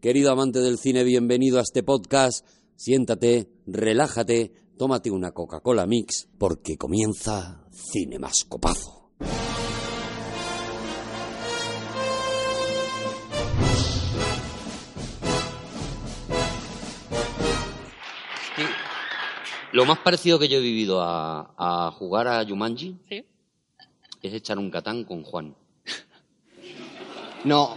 Querido amante del cine, bienvenido a este podcast. Siéntate, relájate, tómate una Coca-Cola Mix, porque comienza Cine Mascopazo. Sí. Lo más parecido que yo he vivido a, a jugar a Jumanji Sí. es echar un catán con Juan. No,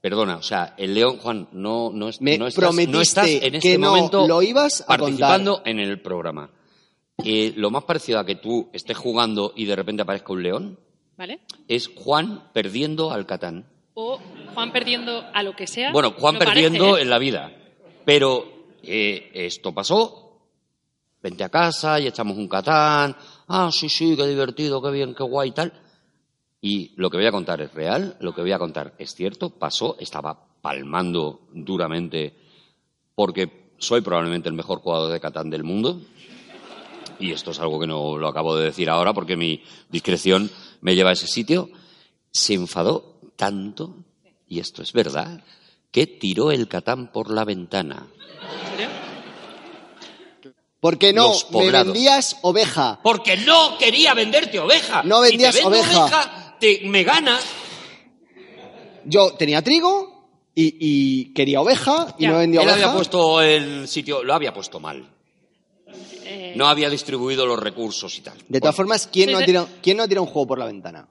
Perdona, o sea, el León, Juan, no, no, es- Me no estás, no estás en este que no momento lo ibas a participando en el programa. Eh, lo más parecido a que tú estés jugando y de repente aparezca un león ¿Vale? es Juan perdiendo al Catán. O Juan perdiendo a lo que sea. Bueno, Juan parece, perdiendo ¿eh? en la vida. Pero eh, esto pasó. Vente a casa y echamos un Catán. Ah, sí, sí, qué divertido, qué bien, qué guay y tal. Y lo que voy a contar es real, lo que voy a contar es cierto, pasó, estaba palmando duramente porque soy probablemente el mejor jugador de Catán del mundo. Y esto es algo que no lo acabo de decir ahora porque mi discreción me lleva a ese sitio. Se enfadó tanto, y esto es verdad, que tiró el Catán por la ventana. ¿En serio? ¿por qué no? Me vendías oveja. Porque no quería venderte oveja. No Si vendías te vendo oveja. Te, me ganas. Yo tenía trigo y, y quería oveja y Ya, no vendía Él oveja. había puesto el sitio, lo había puesto mal. Eh, No había distribuido los recursos y tal. De todas formas, ¿quién Sí, no, ha sí. tirado, ¿quién no ha tirado un juego por la ventana?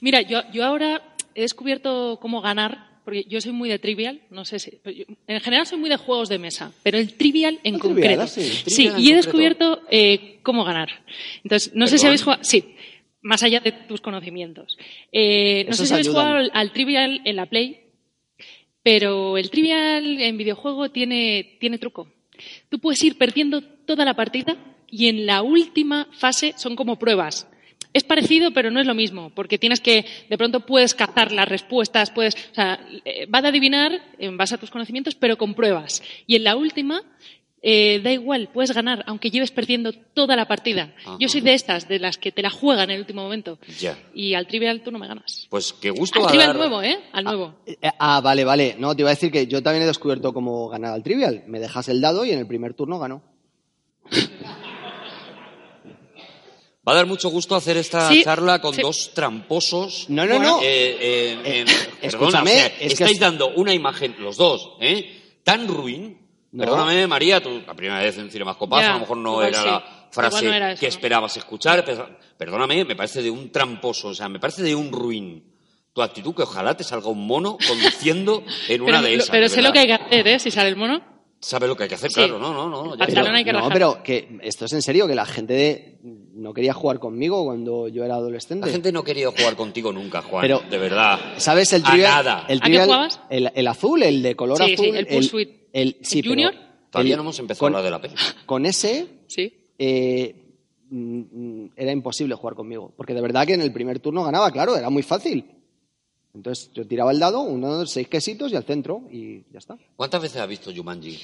Mira, yo, yo ahora he descubierto cómo ganar, porque yo soy muy de trivial, no sé si. yo- en general soy muy de juegos de mesa, pero el trivial en concreto. trivial, sí, sí, trivial en y he concreto. descubierto eh, cómo ganar. Entonces, no sé si habéis jugado. Sí, más allá de tus conocimientos. Eh, no sé si habéis jugado al, al trivial en la Play, pero el trivial en videojuego tiene, tiene truco. Tú puedes ir perdiendo toda la partida y en la última fase son como pruebas. Es parecido, pero no es lo mismo, porque tienes que, de pronto puedes cazar las respuestas, puedes, o sea, eh, va a adivinar en base a tus conocimientos, pero con pruebas. Y en la última, eh, da igual, puedes ganar, aunque lleves perdiendo toda la partida. Ajá. Yo soy de estas, de las que te la juegan en el último momento. Ya. Y al trivial tú no me ganas. Pues qué gusto Al va a trivial dar- nuevo, ¿eh? Al nuevo. Eh, Ah, vale, vale. No, te iba a decir que yo también he descubierto cómo ganar al trivial. Me dejas el dado y en el primer turno ganó. Va a dar mucho gusto hacer esta Sí, charla con sí. dos tramposos. No, no, no. Eh, eh, Eh, perdona, escúchame, o sea, es que estáis es- dando una imagen, los dos, ¿eh? tan ruin. No. Perdóname, María, tú la primera vez en Cine Mascopazo, Ya, a lo mejor no era sí. la frase Igual no era eso, que ¿no? esperabas escuchar. Perdóname, me parece de un tramposo, o sea, me parece de un ruin. Tu actitud, que ojalá te salga un mono conduciendo en una pero de esas. pero sé lo que hay que hacer, ¿eh? Si sale el mono. Sabe lo que hay que hacer, Sí. claro, no, no, no. ya está. hay que no, pero que esto es en serio, que la gente de- no quería jugar conmigo cuando yo era adolescente. La gente no querido jugar contigo nunca, Juan, Pero- de verdad. ¿Sabes el A trivial? nada. El ¿A qué trivial, jugabas? El, el azul, el de color Sí, sí, azul. el Pursuit. el- sí, ¿El pero Junior? Todavía el- no hemos empezado con- a hablar de la peli. Con ese Sí. eh, mm, mm, era imposible jugar conmigo. Porque de verdad que en el primer turno ganaba, claro, era muy fácil. Entonces yo tiraba el dado, uno de seis quesitos y al centro y ya está. ¿Cuántas veces has visto Jumanji?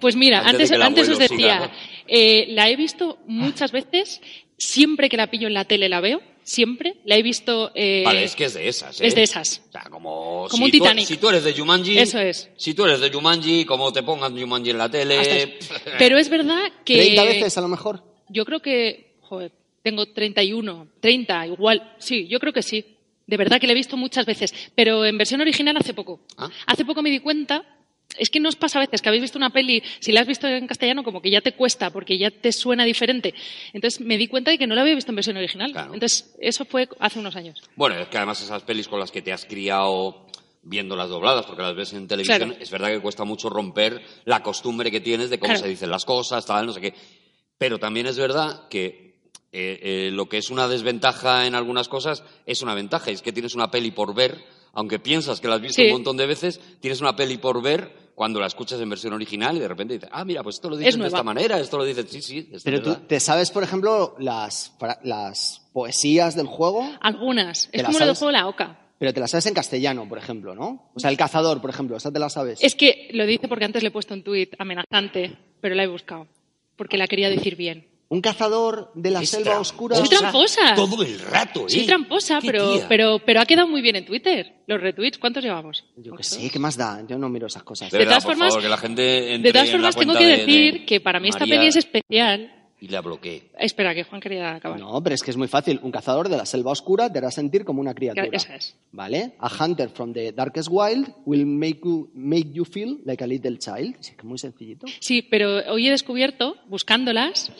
Pues mira, Antes antes, os decía, siga, ¿no? eh, la he visto muchas veces, siempre que la pillo en la tele la veo, siempre. La he visto... eh, Vale, es que es de esas, ¿eh? es de esas. O sea, como... Como si un tú- Titanic. si tú eres de Jumanji... Eso es. Si tú eres de Jumanji, como te pongan Jumanji en la tele... Pero es verdad que... 30 veces a lo mejor. Yo creo que, joder, tengo 31, 30, igual. Sí, yo creo que sí. De verdad que la he visto muchas veces. Pero en versión original hace poco. Ah. Hace poco me di cuenta. Es que no os pasa a veces que habéis visto una peli, si la has visto en castellano, como que ya te cuesta, porque ya te suena diferente. Entonces me di cuenta de que no la había visto en versión original. Claro. Entonces, eso fue hace unos años. Bueno, es que además esas pelis con las que te has criado viendo las dobladas, porque las ves en televisión, Claro. es verdad que cuesta mucho romper la costumbre que tienes de cómo Claro. se dicen las cosas, tal, no sé qué. Pero también es verdad que eh, eh, lo que es una desventaja en algunas cosas es una ventaja, es que tienes una peli por ver aunque piensas que la has visto Sí. un montón de veces, tienes una peli por ver cuando la escuchas en versión original y de repente dices, ah, mira, pues esto lo dicen de nueva. esta manera, esto lo dicen, sí, sí, es Pero tú verdad. te sabes, por ejemplo, las, las poesías del juego, Algunas. ¿Te Es la como lo del juego de la OCA. pero te las sabes en castellano, por ejemplo, ¿no? O sea, el cazador, por ejemplo, esa te la sabes. Es que lo dice porque antes le he puesto un tuit amenazante, pero la he buscado. Porque la quería decir bien. Un cazador de la Es selva oscura. Soy tramposa. Todo el rato, ¿eh? Soy tramposa, ¿Qué pero, tía? pero, pero ha quedado muy bien en Twitter. Los retweets, ¿cuántos llevamos? Yo qué ¿Ocho? sé, ¿qué más da? Yo no miro esas cosas. De, De verdad, todas por formas- favor, que la gente entre De todas formas, tengo que de- decir de que para mí esta peli es especial. Y la bloqueé. Espera, que Juan quería acabar. No, pero es que es muy fácil. Un cazador de la selva oscura te hará sentir como una criatura. Esa es. ¿Vale? A hunter from the darkest wild will make you, make you feel like a little child. Sí, que muy sencillito. Sí, pero hoy he descubierto, buscándolas,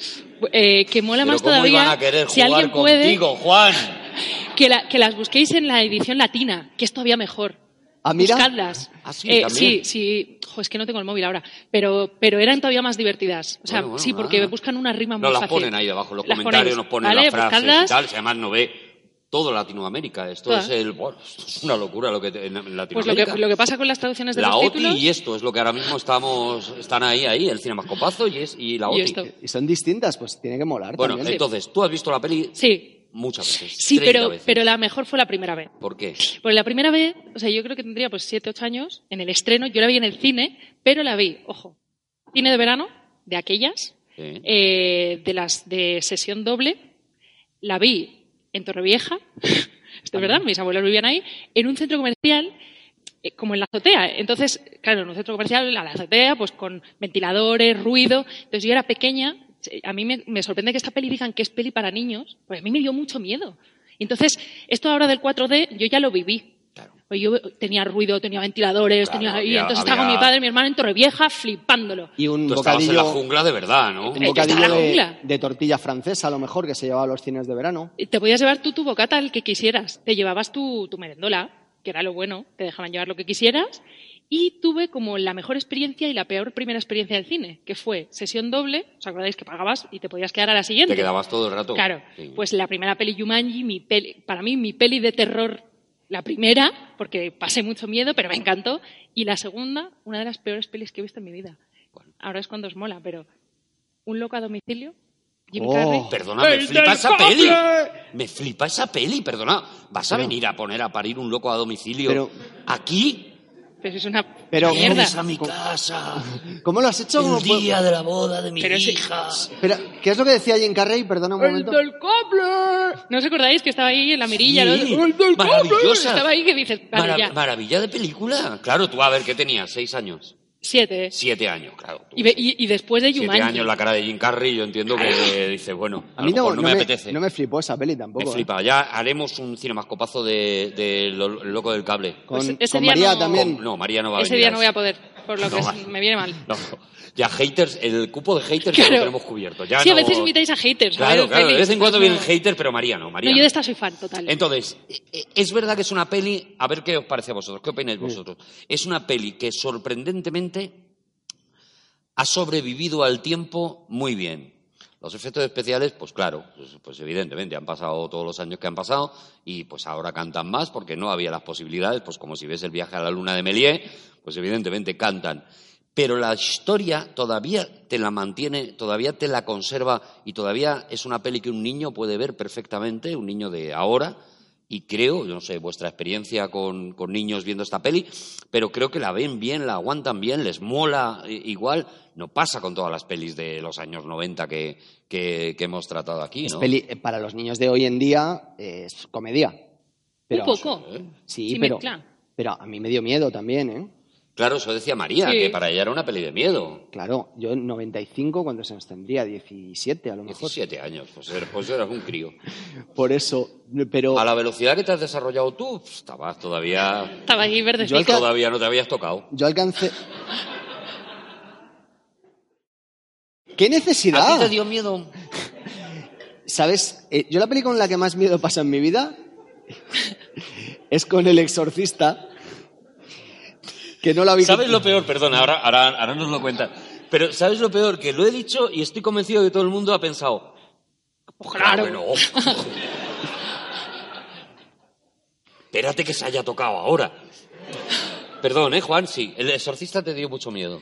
eh, que mola Pero más ¿cómo todavía iban a querer si jugar alguien puede contigo, Juan? que, la- que las busquéis en la edición latina, que es todavía mejor. Ah, mira. Buscadlas. Ah, sí, Eh, sí, sí. Jo, es que no tengo el móvil ahora. Pero, pero eran todavía más divertidas. O sea, Bueno, bueno, sí, porque nada. buscan una rima muy Nos las fácil. ponen ahí debajo, en los Las comentarios ponéis, nos ponen ¿vale? las frases Buscadlas. y tal. Si además no ve todo Latinoamérica. Esto es el... Bueno, esto es una locura lo que te- en Pues lo Latinoamérica. que, lo que pasa con las traducciones de la los OTI títulos... y esto es lo que ahora mismo estamos están ahí, ahí, el Cinemascopazo y, es, y la Y OTI. esto. Y son distintas, pues tiene que molar Bueno, también. entonces, tú has visto la peli Sí, muchas veces. sí, 30 pero, veces. pero la mejor fue la primera vez. ¿Por qué? Porque la primera vez, o sea, yo creo que tendría pues 7, 8 años en el estreno. Yo la vi en el cine, pero la vi, ojo, cine de verano, de aquellas, eh, de las de sesión doble. La vi en Torrevieja, esto es verdad, mis abuelos vivían ahí, en un centro comercial, eh, como en la azotea. Entonces, claro, en un centro comercial, a la azotea, pues con ventiladores, ruido. Entonces yo era pequeña, a mí me, me sorprende que esta peli digan que es peli para niños, pues a mí me dio mucho miedo. Y Entonces, esto ahora del 4D, yo ya lo viví. Claro. Pues yo tenía ruido, tenía ventiladores, Claro, tenía... y había- entonces estaba con mi padre y mi hermano en Torrevieja flipándolo. Y un Tú estabas en la bocadillo, jungla de verdad, ¿no? un Eh, bocadillo de, jungla. de tortilla francesa, a lo mejor, que se llevaba a los cines de verano. Y Te podías llevar tú tu bocata el que quisieras. Te llevabas tu, tu merendola, que era lo bueno, te dejaban llevar lo que quisieras. Y tuve como la mejor experiencia y la peor primera experiencia del cine, que fue sesión doble, ¿os acordáis que pagabas y te podías quedar a la siguiente? Te quedabas todo el rato. Claro, Sí. pues la primera peli Jumanji, mi peli, para mí mi peli de terror, la primera, porque pasé mucho miedo, pero me encantó, y la segunda, una de las peores pelis que he visto en mi vida. Ahora es cuando os mola, pero Un loco a domicilio, Jim Oh. Perdona, me ¡El flipa esa cable! peli. Me flipa esa peli, perdona. ¿Vas a Pero- venir a poner a parir un loco a domicilio Pero- aquí? Pero es una Pero- mierda. Vienes a mi casa. ¿Cómo lo has hecho? ¿Cómo El día de la boda de mi Pero hija. Espera, ¿qué es lo que decía Jim Carrey? Perdona un momento. cable! ¿No os acordáis que estaba ahí en la mirilla? Sí, ¿no? ¡El del cable! maravillosa. Estaba ahí que dices, vale, ya. maravilla de película. Claro, tú a ver, ¿qué tenías? ¿Seis años? Siete. Siete años, claro. tú, Y, y- y después de Siete Jumanji. años la cara de Jim Carrey, yo entiendo que dice, bueno, a, A mí lo no, mejor no, no me, me, apetece. no me flipó esa peli Me tampoco. ¿eh? flipa. Ya haremos un cinemascopazo de, de lo- el loco del cable. Con, Pues ese con día María no- también. No, María no va a Ese venir. día no voy a poder, por lo No que es- me viene mal. Ya haters, el cupo de haters ya lo tenemos cubierto. Ya sí, a veces invitáis a haters. Claro, de vez en cuando vienen haters, pero María no, María No, yo de esta soy fan, total. Entonces, e- e- es verdad que es una peli, a ver qué os parece a vosotros, qué opináis vosotros. Es una peli que sorprendentemente ha sobrevivido al tiempo muy bien. Los efectos especiales, pues claro, pues, pues evidentemente han pasado todos los años que han pasado y pues ahora cantan más porque no había las posibilidades, pues como si ves el viaje a la luna de Méliès, pues evidentemente cantan. Pero la historia todavía te la mantiene, todavía te la conserva y todavía es una peli que un niño puede ver perfectamente, un niño de ahora, y creo, yo no sé, vuestra experiencia con, con niños viendo esta peli, pero creo que la ven bien, la aguantan bien, les mola eh, igual. No pasa con todas las pelis de los años 90 que, que, que hemos tratado aquí, Es ¿no? peli- eh, para los niños de hoy en día es comedia. Pero, Un poco. Sí, Sí, pero, mezcla. pero a mí me dio miedo también, ¿eh? Claro, eso decía María, Sí. que para ella era una peli de miedo. Claro, yo en 95, cuando se nos tendría 17 a lo mejor. 17 años, pues, er- pues eras un crío. Por eso, pero A la velocidad que te has desarrollado tú, pues, estabas todavía, Estaba ahí verde. Yo alca- todavía no te habías tocado. yo alcancé... ¿Qué ¿A ti necesidad? te dio miedo? ¿Sabes? Eh, yo la peli con la que más miedo pasa en mi vida es con El Exorcista, que no la vi... ¿Sabes lo peor? Perdona, ahora, ahora, ahora nos lo cuentas. Pero ¿sabes lo peor? Que lo he dicho y estoy convencido de que todo el mundo ha pensado. Claro. Espérate que se haya tocado ahora. Perdón, ¿eh, Juan? Sí, el exorcista te dio mucho miedo.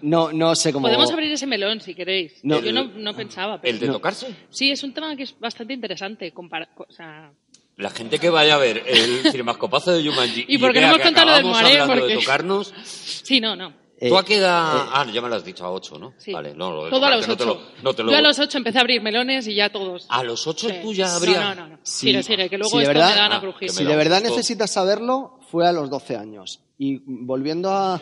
No, no sé cómo. Podemos abrir ese melón si queréis. No. Yo no, no pensaba. Pero... ¿El de tocarse? Sí, es un tema que es bastante interesante. compara- o sea, La gente que vaya a ver el cinemascopazo de Jumanji ¿Y por qué vea no hemos contado lo del mareo? hablando de Porque- tocarnos, sí, no, no. Eh, ¿tú a qué edad...? eh, ah, ya me lo has dicho, a ocho, ¿no? Sí. Vale, no, lo de Todo a los tocarte no te ocho. lo- no te lo- Yo a los ocho empecé a abrir melones y ya todos. ¿A los ocho Sí. tú ya habrías...? No, no, no. no. Sí. Sigue, sigue, que luego Sí, de esto verdad- me dan Ah, a crujir. Si de verdad necesitas saberlo, fue a los 12 años. Y volviendo a.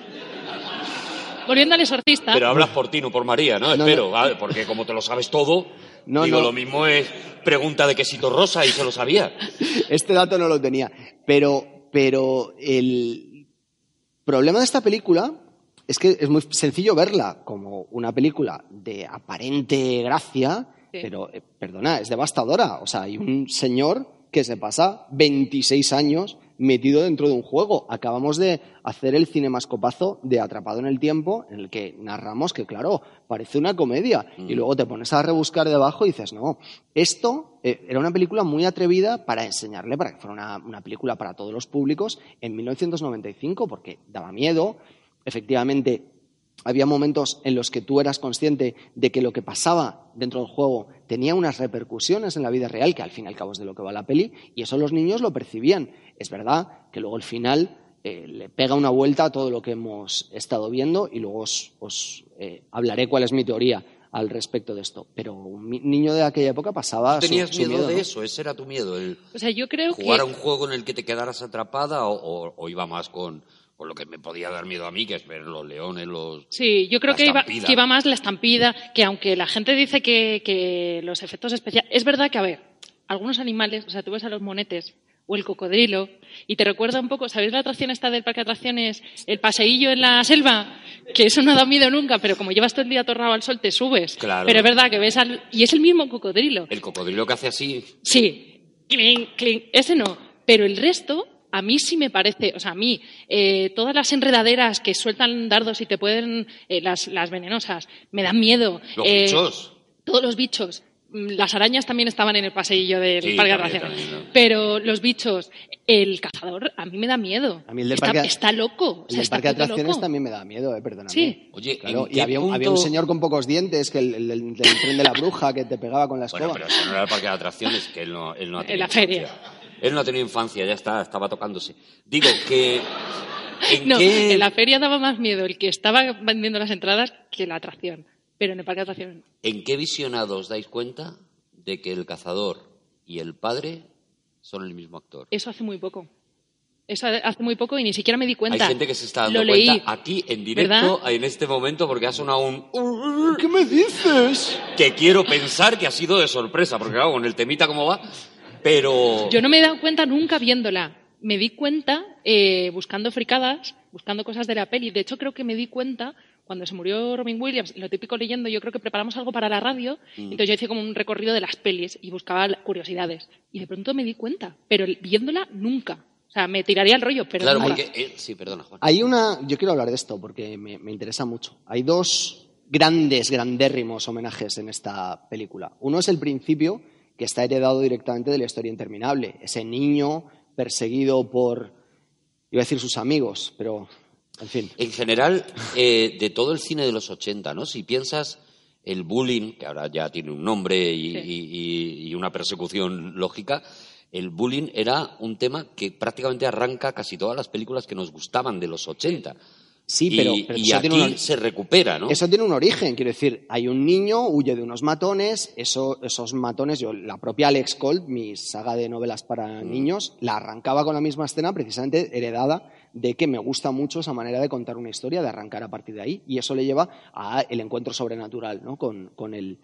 Volviendo al exorcista. Pero hablas por ti, no por María, ¿no? No, Espero, porque como te lo sabes todo, No, digo, no. lo mismo es pregunta de quesito rosa y se lo sabía. Este dato no lo tenía. Pero, pero el problema de esta película es que es muy sencillo verla como una película de aparente gracia, Sí. pero, eh, perdona, es devastadora. O sea, hay un señor que se pasa 26 años metido dentro de un juego. Acabamos de hacer el cinemascopazo de Atrapado en el Tiempo, en el que narramos que, claro, parece una comedia. Y luego te pones a rebuscar debajo y dices, no, esto eh, era una película muy atrevida para enseñarle, para que fuera una, una película para todos los públicos en 1995, porque daba miedo. Efectivamente, había momentos en los que tú eras consciente de que lo que pasaba dentro del juego tenía unas repercusiones en la vida real, que al fin y al cabo es de lo que va la peli, y eso los niños lo percibían. Es verdad que luego al final eh, le pega una vuelta a todo lo que hemos estado viendo y luego os, os, eh, hablaré cuál es mi teoría al respecto de esto. Pero un niño de aquella época pasaba su- ¿Tenías su miedo, de ¿no? eso? ¿Ese era tu miedo? ¿El O sea, yo creo jugar a que. un juego en el que te quedaras atrapada o, o- o iba más con, con lo que me podía dar miedo a mí, que es ver los leones, los... Sí, yo creo que iba, estampida. que iba más la estampida, que aunque la gente dice que, que los efectos especiales. Es verdad que, a ver, algunos animales, o sea, tú ves a los monetes o el cocodrilo y te recuerda un poco, ¿sabéis la atracción esta del parque de atracciones? El paseillo en la selva, que eso no da miedo nunca, pero como llevas todo el día atorrado al sol te subes. Claro. Pero es verdad que ves al. Y es el mismo cocodrilo. El cocodrilo que hace así... Sí, clink, clink, ese no. Pero el resto, a mí sí me parece, o sea, a mí, eh, todas las enredaderas que sueltan dardos y te pueden, eh, las, las venenosas, me dan miedo. Los Eh, bichos. Todos los bichos. Mm, Las arañas también estaban en el paseillo del Sí, parque de también, atracciones. también, ¿no? Pero los bichos, el cazador, a mí me da miedo. A mí el del está, parque- está loco. o El sea, del está parque de atracciones loco. también me da miedo, eh, perdóname. Sí. Oye, Claro, ¿en y había punto- había un señor con pocos dientes, que el, tren de la bruja, que te pegaba con la escoba. Bueno, pero eso no era el parque de atracciones, que él no, él no ha En la feria. Él no ha tenido infancia, ya está, estaba tocándose. Digo que... ¿En No, qué... en la feria daba más miedo el que estaba vendiendo las entradas que la atracción. Pero en el parque de atracciones ¿En qué visionado os dais cuenta de que el cazador y el padre son el mismo actor? Eso hace muy poco. Eso hace muy poco y ni siquiera me di cuenta. Hay gente que se está dando Lo leí. cuenta aquí en directo ¿Verdad? en este momento porque ha sonado un ¿Qué me dices? que quiero pensar que ha sido de sorpresa porque claro, con el temita como va, pero Yo no me he dado cuenta nunca viéndola. Me di cuenta eh, buscando fricadas, buscando cosas de la peli. De hecho, creo que me di cuenta cuando se murió Robin Williams, lo típico leyendo, yo creo que preparamos algo para la radio, Mm. entonces yo hice como un recorrido de las pelis y buscaba curiosidades. Y de pronto me di cuenta, pero viéndola nunca. O sea, me tiraría el rollo, pero claro, porque eh, sí, perdona, Juan. Hay una. Yo quiero hablar de esto porque me, me interesa mucho. Hay dos grandes, grandérrimos homenajes en esta película. Uno es el principio, que está heredado directamente de la historia interminable. Ese niño perseguido por. iba a decir sus amigos, pero. En fin. En general, eh, de todo el cine de los 80, ¿no? Si piensas el bullying, que ahora ya tiene un nombre y, Sí. y- y- y una persecución lógica, el bullying era un tema que prácticamente arranca casi todas las películas que nos gustaban de los 80. Sí, y, pero, pero y eso, aquí tiene un, se recupera, ¿no? eso tiene un origen. Quiero decir, hay un niño, huye de unos matones, eso- esos matones, yo, la propia Alex Colt, mi saga de novelas para niños, la arrancaba con la misma escena, precisamente heredada de que me gusta mucho esa manera de contar una historia, de arrancar a partir de ahí, y eso le lleva a el encuentro sobrenatural, ¿no? Con, con el,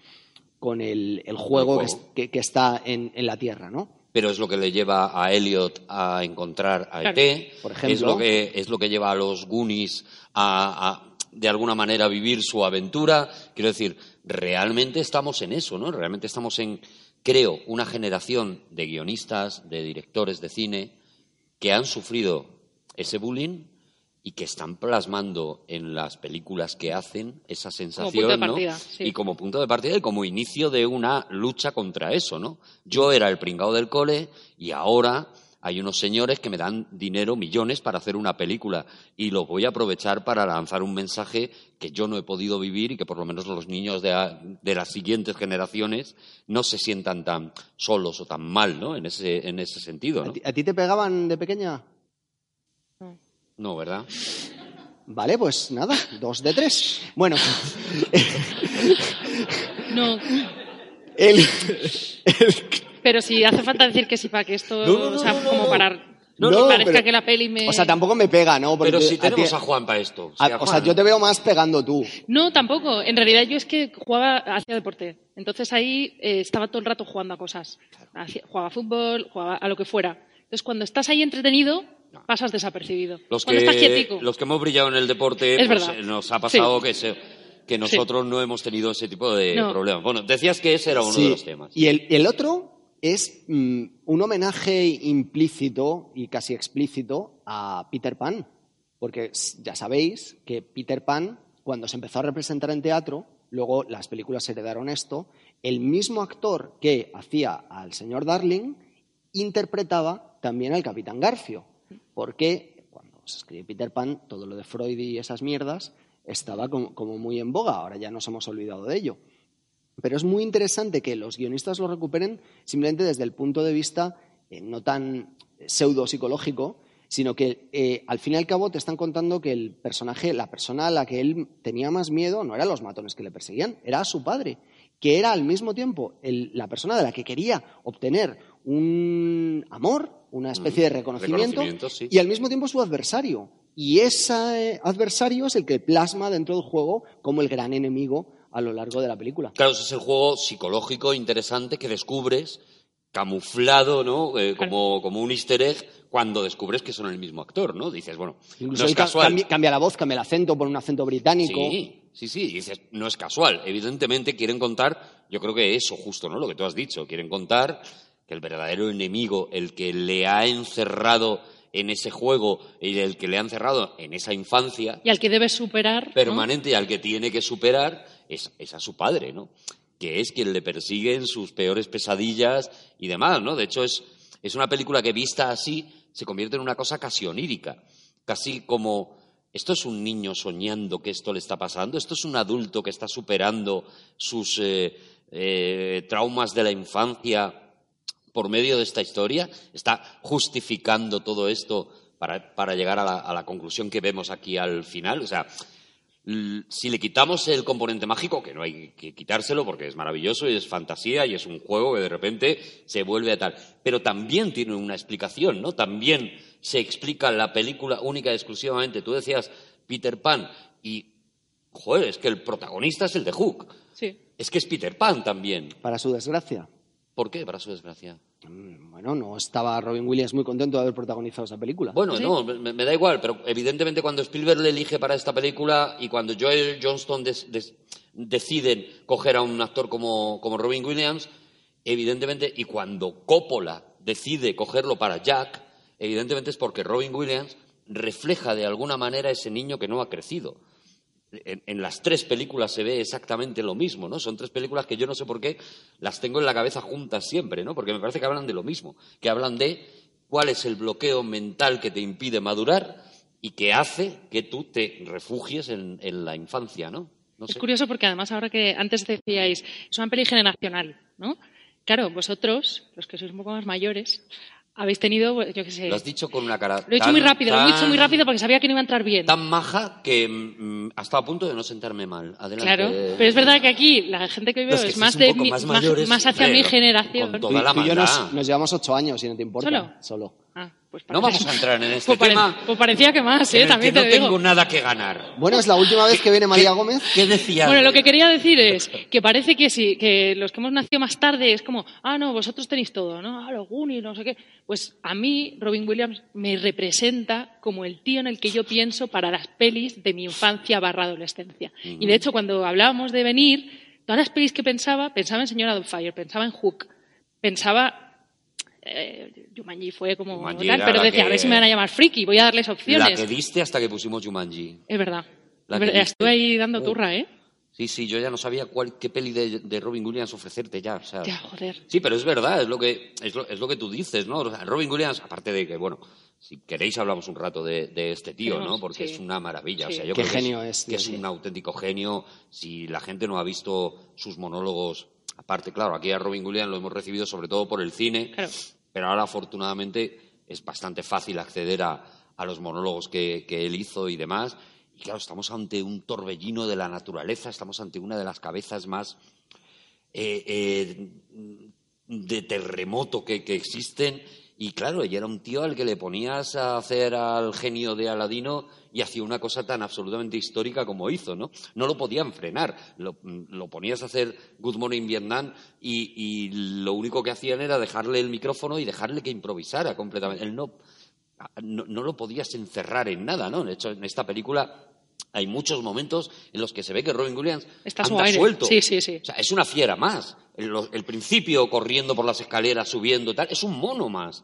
con el, el juego, que está en, en la Tierra, ¿no? Pero es lo que le lleva a Elliot a encontrar a. ET, Por ejemplo. es lo que es lo que lleva a los Goonies a, a, de alguna manera vivir su aventura. Quiero decir, realmente estamos en eso, ¿no? Realmente estamos en, creo, una generación de guionistas, de directores de cine que han sufrido ese bullying y que están plasmando en las películas que hacen esa sensación, punto de ¿no? partida, sí. Y como punto de partida y como inicio de una lucha contra eso, ¿no? Yo era el pringao del cole y ahora hay unos señores que me dan dinero, millones, para hacer una película y lo voy a aprovechar para lanzar un mensaje que yo no he podido vivir y que por lo menos los niños de, a- de las siguientes generaciones no se sientan tan solos o tan mal, ¿no? En ese, en ese sentido, ¿A ¿no? a ti te pegaban de pequeña? No, ¿verdad? Vale, pues nada, dos de tres. Bueno, No, el, pero si hace falta decir que sí para que esto, No, no, no, o sea, no, no, como no. para No, que parezca pero- que la peli me... o sea, tampoco me pega, ¿no? Porque Pero si a ti- tenemos a Juan para esto. a- a o sea, yo te veo más pegando tú. No, tampoco. En realidad yo es que jugaba, hacía deporte. Entonces ahí eh, estaba todo el rato jugando a cosas. Hacía- jugaba a fútbol, jugaba a lo que fuera. Entonces cuando estás ahí entretenido, pasas desapercibido. Los cuando que, estás quietico. los que hemos brillado en el deporte, Es pues, verdad. eh, nos ha pasado Sí. que, se- que nosotros no hemos tenido ese tipo de No. problemas. Bueno, decías que ese era uno Sí, de los temas. Y el, el otro es mm, un homenaje implícito y casi explícito a Peter Pan. Porque ya sabéis que Peter Pan, cuando se empezó a representar en teatro, luego las películas heredaron esto, el mismo actor que hacía al señor Darling interpretaba también al Capitán Garfio. Porque cuando se escribe Peter Pan, todo lo de Freud y esas mierdas estaba como, muy en boga. Ahora ya nos hemos olvidado de ello. Pero es muy interesante que los guionistas lo recuperen simplemente desde el punto de vista eh, no tan pseudo-psicológico, sino que eh, al fin y al cabo te están contando que el personaje, la persona a la que él tenía más miedo no eran los matones que le perseguían, era a su padre, que era al mismo tiempo la persona de la que quería obtener un amor, una especie de reconocimiento, reconocimiento, sí. y al mismo tiempo su adversario. Y ese eh, adversario es el que plasma dentro del juego como el gran enemigo a lo largo de la película. Claro, ese es el juego psicológico interesante que descubres camuflado, ¿no? Eh, como, como un easter egg cuando descubres que son el mismo actor, ¿no? Dices, bueno, Incluso no es casual. cambia, cambia la voz, cambia el acento, pone un acento británico. Sí, sí, sí. Y dices, no es casual. Evidentemente quieren contar, yo creo que eso justo, ¿no? Lo que tú has dicho. Quieren contar que el verdadero enemigo, el que le ha encerrado en ese juego y el que le ha encerrado en esa infancia Y al que debes superar. ¿no? permanente y al que tiene que superar es, es a su padre, ¿no? Que es quien le persigue en sus peores pesadillas y demás, ¿no? De hecho, es, es una película que vista así se convierte en una cosa casi onírica, casi como esto es un niño soñando que esto le está pasando, esto es un adulto que está superando sus eh, eh, traumas de la infancia por medio de esta historia, está justificando todo esto para, para llegar a la, a la conclusión que vemos aquí al final. O sea, si le quitamos el componente mágico, que no hay que quitárselo porque es maravilloso y es fantasía y es un juego que de repente se vuelve a tal, pero también tiene una explicación, ¿no? También se explica la película única y exclusivamente. Tú decías Peter Pan y, joder, es que el protagonista es el de Hook. Sí. Es que es Peter Pan también. Para su desgracia. ¿Por qué? Para su desgracia. Mm, Bueno, no estaba Robin Williams muy contento de haber protagonizado esa película. Bueno, ¿Sí? no, me, me da igual, pero evidentemente cuando Spielberg le elige para esta película y cuando Joel Johnston des- des- deciden coger a un actor como, como Robin Williams, evidentemente, y cuando Coppola decide cogerlo para Jack, evidentemente es porque Robin Williams refleja de alguna manera ese niño que no ha crecido. En, en las tres películas se ve exactamente lo mismo, ¿no? Son tres películas que yo no sé por qué las tengo en la cabeza juntas siempre, ¿no? Porque me parece que hablan de lo mismo, que hablan de cuál es el bloqueo mental que te impide madurar y que hace que tú te refugies en, en la infancia, ¿no? No Es curioso porque además ahora que antes decíais, es una peli generacional, ¿no? Claro, vosotros, los que sois un poco más mayores, habéis tenido, yo qué sé... Lo has dicho con una cara Lo he hecho tan- muy rápido, lo he dicho tan- muy rápido porque sabía que no iba a entrar bien. Tan maja que mm, ha estado a punto de no sentarme mal. Adelante. Claro, pero es verdad que aquí la gente que que es sois más de mi- más mayores, más hacia mi con generación. Tú- toda la tú y yo nos, nos llevamos ocho años, si no te importa. ¿Solo? Solo. Ah, pues No vamos a entrar en este pues tema. Pues parecía que más, en ¿eh? el También que te no digo. tengo nada que ganar. Bueno, es la última vez que viene María Gómez. ¿Qué decía? Bueno, lo que quería decir es que parece que sí, que los que hemos nacido más tarde es como, ah, no, vosotros tenéis todo, ¿no? Ah, los Goonies, no sé qué. Pues a mí, Robin Williams me representa como el tío en el que yo pienso para las pelis de mi infancia barra adolescencia. Y de hecho, cuando hablábamos de venir, todas las pelis que pensaba, pensaba en Señora Fire, pensaba en Hook, pensaba eh, Jumanji fue como Jumanji tal, pero la decía, que- a ver si me van a llamar friki, voy a darles La opciones. que diste hasta que pusimos Jumanji. Es verdad. La que. Estuve ahí dando Oh. turra, ¿eh? Sí, sí, yo ya no sabía cuál, qué peli de, de Robin Williams ofrecerte ya. O sea, Ya, joder. Sí, pero es verdad, es lo que, es lo, es lo que tú dices, ¿no? O sea, Robin Williams, aparte de que, bueno, si queréis hablamos un rato de, de este tío, ¿no? Porque sí. es una maravilla. O sea, yo Qué creo genio que es, que tío, es sí. un auténtico genio. Si la gente no ha visto sus monólogos, aparte, claro, aquí a Robin Williams lo hemos recibido sobre todo por el cine, Claro. Pero ahora afortunadamente es bastante fácil acceder a, los monólogos que, él hizo y demás. Y claro, estamos ante un torbellino de la naturaleza, estamos ante una de las cabezas más eh, eh, de terremoto que existen. Y claro, ella era un tío al que le ponías a hacer al genio de Aladino y hacía una cosa tan absolutamente histórica como hizo, ¿no? No lo podían frenar. Lo, ponías a hacer Good Morning Vietnam y, y lo único que hacían era dejarle el micrófono y dejarle que improvisara completamente. Él no, no, no lo podías encerrar en nada, ¿no? De hecho, en esta película hay muchos momentos en los que se ve que Robin Williams Está anda suelto. Sí, sí, sí. O sea, es una fiera más. El, principio corriendo por las escaleras, subiendo tal, es un mono más.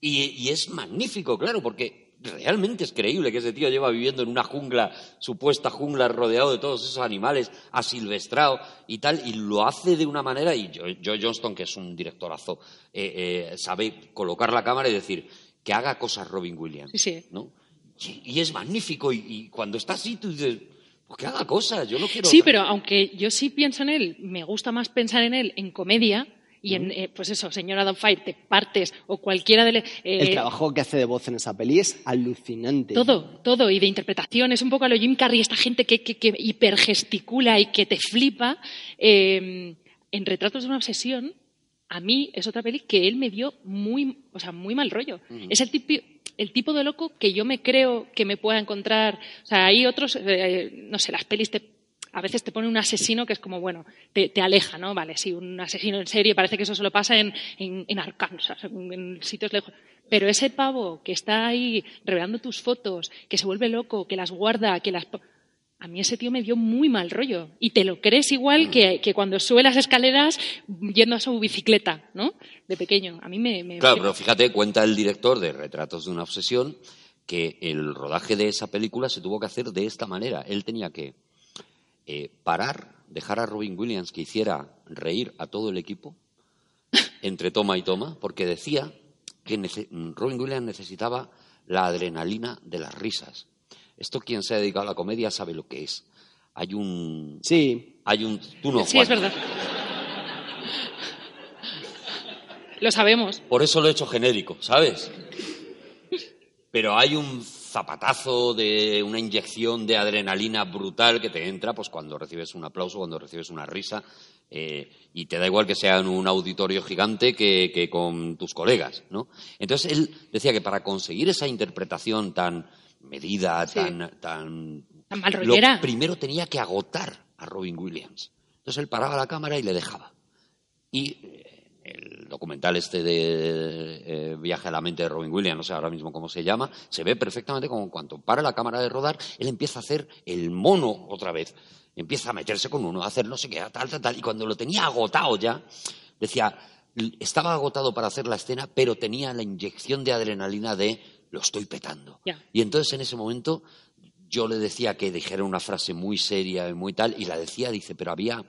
Y, y es magnífico, claro, porque realmente es creíble que ese tío lleva viviendo en una jungla, supuesta jungla, rodeado de todos esos animales, asilvestrado y tal, y lo hace de una manera, y Joe, Joe Johnston, que es un directorazo, eh, eh, sabe colocar la cámara y decir que haga cosas Robin Williams. Sí, sí. ¿no? Y, y es magnífico, y, y cuando está así, tú dices, pues que haga cosas, yo no quiero... Sí, pero aunque yo sí pienso en él, me gusta más pensar en él en comedia y en, eh, pues eso, Señora Doubtfire, te partes o cualquiera de... le- eh, El trabajo que hace de voz en esa peli es alucinante. Todo, todo, y de interpretación. Es un poco a lo Jim Carrey, esta gente que, que, que hipergesticula y que te flipa. Eh, en Retratos de una obsesión, a mí es otra peli que él me dio muy, o sea, muy mal rollo. Es el tipo, el tipo de loco que yo me creo que me pueda encontrar. O sea, hay otros, eh, no sé, las pelis te- a veces te pone un asesino que es como, bueno, te, te aleja, ¿no? Vale, sí, un asesino en serie, parece que eso solo pasa en, en, en Arkansas, en, en sitios lejos. Pero ese pavo que está ahí revelando tus fotos, que se vuelve loco, que las guarda, que las... A mí ese tío me dio muy mal rollo. Y te lo crees igual que, que cuando sube las escaleras yendo a su bicicleta, ¿no? De pequeño. A mí me... me- Claro, pero fíjate, cuenta el director de Retratos de una obsesión que el rodaje de esa película se tuvo que hacer de esta manera. Él tenía que eh, parar, dejar a Robin Williams que hiciera reír a todo el equipo entre toma y toma, porque decía que Robin Williams necesitaba la adrenalina de las risas. Esto quien se ha dedicado a la comedia sabe lo que es. Hay un... Sí, Hay un... Tú no, Sí, es verdad. Lo sabemos. Por eso lo he hecho genérico, ¿sabes? Pero hay un zapatazo de una inyección de adrenalina brutal que te entra pues cuando recibes un aplauso, cuando recibes una risa, eh, y te da igual que sea en un auditorio gigante que, que con tus colegas, ¿no? Entonces él decía que para conseguir esa interpretación tan medida, Sí. tan, tan Tan mal lo rollera. primero tenía que agotar a Robin Williams. Entonces él paraba la cámara y le dejaba. Y eh, el documental este de eh, Viaje a la mente de Robin Williams, no sé ahora mismo cómo se llama, se ve perfectamente como cuando para la cámara de rodar, él empieza a hacer el mono otra vez. Empieza a meterse con uno, a hacer no sé qué, tal, tal, tal. Y cuando lo tenía agotado ya, decía, estaba agotado para hacer la escena, pero tenía la inyección de adrenalina de lo estoy petando. Y entonces en ese momento yo le decía que dijera una frase muy seria y muy tal, y la decía, dice, pero había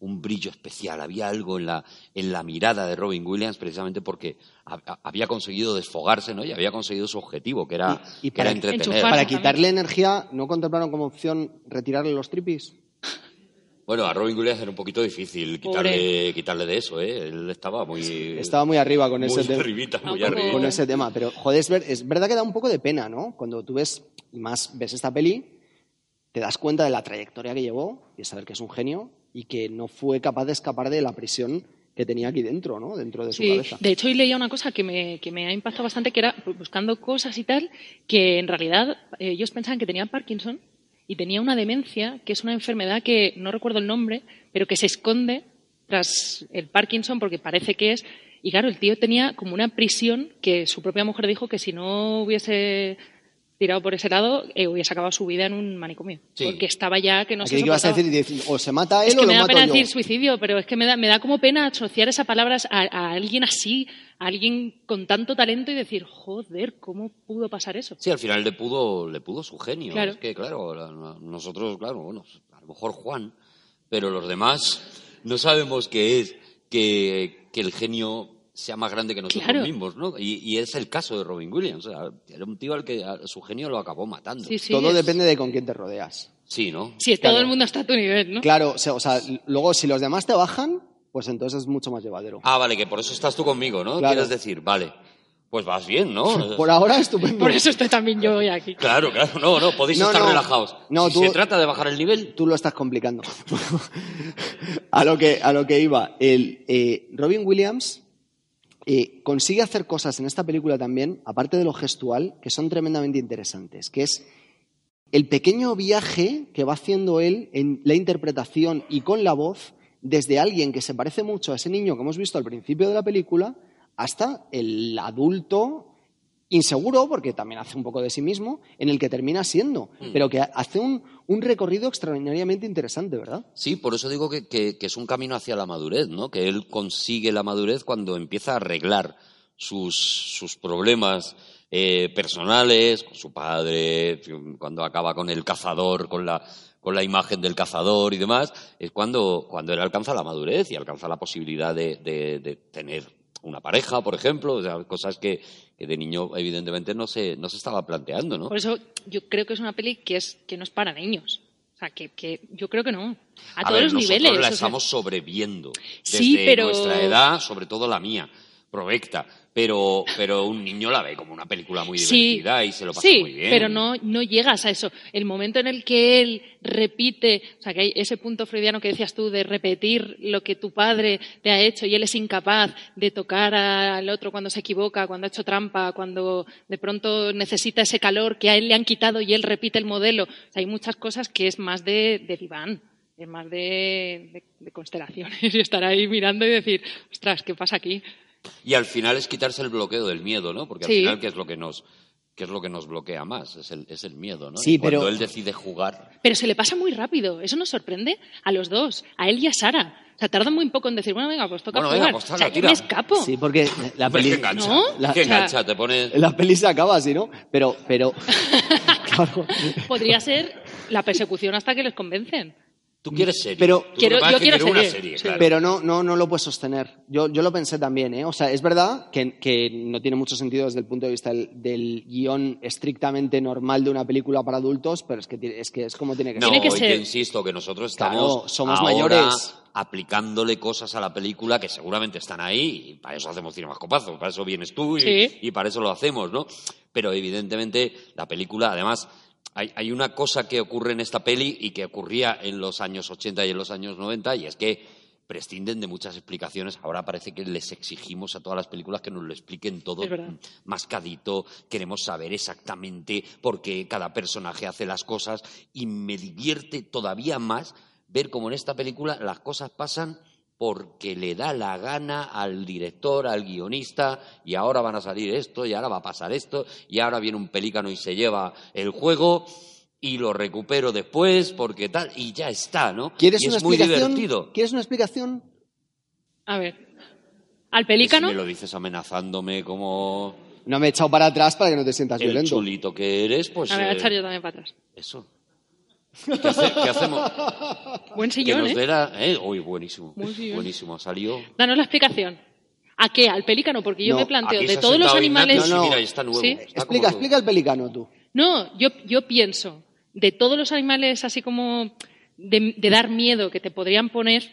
un brillo especial, había algo en la, en la mirada de Robin Williams, precisamente porque ha- ha- había conseguido desfogarse, ¿no? Y había conseguido su objetivo, que era, Y- y que era para- entretener. Para también. quitarle energía, ¿no contemplaron como opción retirarle los tripis? Bueno, a Robin Williams era un poquito difícil quitarle, quitarle de eso, ¿eh? Él estaba muy... Estaba muy arriba con muy ese tema. arribita, muy con ese tema. Pero, joder, es, ver- es verdad que da un poco de pena, ¿no? Cuando tú ves, y más ves esta peli, te das cuenta de la trayectoria que llevó, y saber que es un genio, y que no fue capaz de escapar de la prisión que tenía aquí dentro, ¿no? Dentro de su Sí, cabeza. de hecho hoy leía una cosa que me, que me ha impactado bastante, que era buscando cosas y tal, que en realidad eh, ellos pensaban que tenía Parkinson y tenía una demencia, que es una enfermedad que no recuerdo el nombre, pero que se esconde tras el Parkinson porque parece que es... Y claro, el tío tenía como una prisión que su propia mujer dijo que si no hubiese tirado por ese lado, eh, hubiese acabado su vida en un manicomio. Sí. Porque estaba ya que no se vas a decir, o se mata a él Es que o me lo da mato pena yo. decir suicidio, pero es que me da, me da como pena asociar esas palabras a, a alguien así, a alguien con tanto talento y decir, joder, ¿cómo pudo pasar eso? Sí, al final le pudo, le pudo su genio. Claro. Es que, claro, la- nosotros, claro, bueno, a lo mejor Juan, pero los demás no sabemos qué es que, que el genio sea más grande que nosotros Claro. mismos, ¿no? Y, y es el caso de Robin Williams. O sea, era un tío al que a- su genio lo acabó matando. Sí, sí, Todo es- depende de con quién te rodeas. Sí, ¿no? Si Claro. todo el mundo está a tu nivel, ¿no? Claro, o sea, o sea, luego si los demás te bajan, pues entonces es mucho más llevadero. Ah, vale, que por eso estás tú conmigo, ¿no? Claro. Quieres decir, vale, pues vas bien, ¿no? Por ahora estupendo. Por eso estoy también yo hoy aquí. Claro, claro, no, no, podéis No, estar no. relajados. No, si tú- se trata de bajar el nivel, Tú lo estás complicando. a, lo que, a lo que iba. El, eh, Robin Williams consigue hacer cosas en esta película también, aparte de lo gestual, que son tremendamente interesantes, que es el pequeño viaje que va haciendo él en la interpretación y con la voz, desde alguien que se parece mucho a ese niño que hemos visto al principio de la película, hasta el adulto inseguro, porque también hace un poco de sí mismo, en el que termina siendo, pero que hace un, un recorrido extraordinariamente interesante, ¿verdad? Sí, por eso digo que, que- que es un camino hacia la madurez, ¿no? Que él consigue la madurez cuando empieza a arreglar sus, sus problemas eh, personales, con su padre, cuando acaba con el cazador, con la, con la imagen del cazador y demás, es cuando, cuando él alcanza la madurez y alcanza la posibilidad de, de- de tener una pareja, por ejemplo, o sea, cosas que, que de niño evidentemente no se, no se estaba planteando, ¿no? Por eso yo creo que es una peli que, es, que no es para niños. O sea, que, que yo creo que no. A, todos ver, los nosotros niveles. la o sea, estamos sobreviendo. Desde Sí, pero- nuestra edad, sobre todo la mía, provecta. Pero, pero un niño la ve como una película muy Sí, divertida y se lo pasa sí, muy bien. pero no, no llegas a eso. El momento en el que él repite, o sea, que hay ese punto freudiano que decías tú de repetir lo que tu padre te ha hecho y él es incapaz de tocar al otro cuando se equivoca, cuando ha hecho trampa, cuando de pronto necesita ese calor que a él le han quitado y él repite el modelo. O sea, hay muchas cosas que es más de, de diván. Es más de, de- de constelaciones y estar ahí mirando y decir, ostras, ¿qué pasa aquí? Y al final es quitarse el bloqueo del miedo, ¿no? Porque al Sí. final, ¿qué es lo que nos, qué es lo que nos bloquea más? Es el, es el miedo, ¿no? Sí, Y cuando pero- él decide jugar. Pero se le pasa muy rápido. Eso nos sorprende a los dos, a él y a Sara. O sea, tardan muy poco en decir, bueno, venga, pues toca Bueno, jugar. venga, pues o sea, yo me escapo. Sí, porque la peli, ¿qué engancha? ¿No? La- ¿Qué o sea- engancha? Te pone... la peli se acaba así, ¿no? Pero, pero, claro. Podría ser la persecución hasta que les convencen. Tú quieres serie. Pero- Tú que Quiero- yo que quiero quieres una serie, serie, sí. claro. Pero no, no, no lo puedes sostener. Yo, yo lo pensé también, ¿eh? O sea, es verdad que, que no tiene mucho sentido desde el punto de vista del, del guion estrictamente normal de una película para adultos, pero es que, tiene- es, que es como tiene que No, Tiene que y ser- insisto que nosotros Claro, estamos somos ahora mayores. aplicándole cosas a la película que seguramente están ahí y para eso hacemos cinemascopazo, para eso vienes tú y, Sí. y para eso lo hacemos, ¿no? Pero evidentemente la película, además, hay, hay una cosa que ocurre en esta peli y que ocurría en los años 80 y en los años 90 y es que prescinden de muchas explicaciones. Ahora parece que les exigimos a todas las películas que nos lo expliquen todo mascadito, queremos saber exactamente por qué cada personaje hace las cosas. Y me divierte todavía más ver cómo en esta película las cosas pasan porque le da la gana al director, al guionista, y ahora van a salir esto, y ahora va a pasar esto, y ahora viene un pelícano y se lleva el juego, y lo recupero después, porque tal, y ya está, ¿no? ¿Quieres y una es muy explicación? divertido. ¿Quieres una explicación? A ver. Al Si pelícano, me lo dices amenazándome como No me he echado para atrás para que no te sientas el violento. chulito que eres, pues... a ver, a eh, echar yo también para atrás. Eso. ¿Qué, hace- qué hacemos? Buen Que sillón, nos ¿eh? la... ¿eh? Uy, buenísimo. Buenísimo. Salió... Danos la explicación. ¿A qué? ¿Al pelícano? Porque yo No, me planteo, de todos los animales... No, no. mira, está nuevo. Sí. Está Explica, como- explica el pelicano tú. No, yo, yo pienso, de todos los animales así como de, de dar miedo que te podrían poner,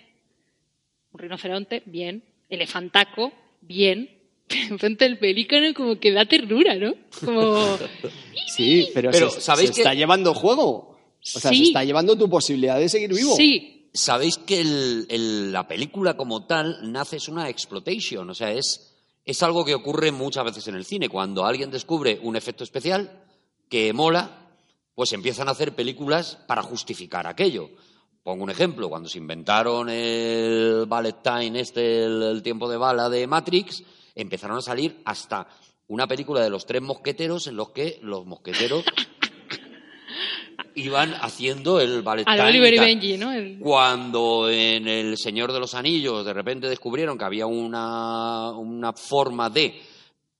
un rinoceronte, bien, elefantaco, bien, enfrente del pelícano como que da ternura, ¿no? Como, Sí, pero, Pero, se, ¿sabéis se que- está llevando juego. O sea, Sí. se está llevando tu posibilidad de seguir vivo. sí, Sabéis que el- el- la película como tal nace es una exploitation, o sea, es, es algo que ocurre muchas veces en el cine. Cuando alguien descubre un efecto especial que mola, pues empiezan a hacer películas para justificar aquello. Pongo un ejemplo, cuando se inventaron el ballet time, este, el, el tiempo de bala de Matrix, empezaron a salir hasta una película de los tres mosqueteros en los que los mosqueteros iban haciendo el ballet Al Oliver y. Benji, ¿no? El- Cuando en El Señor de los Anillos de repente descubrieron que había una, una forma de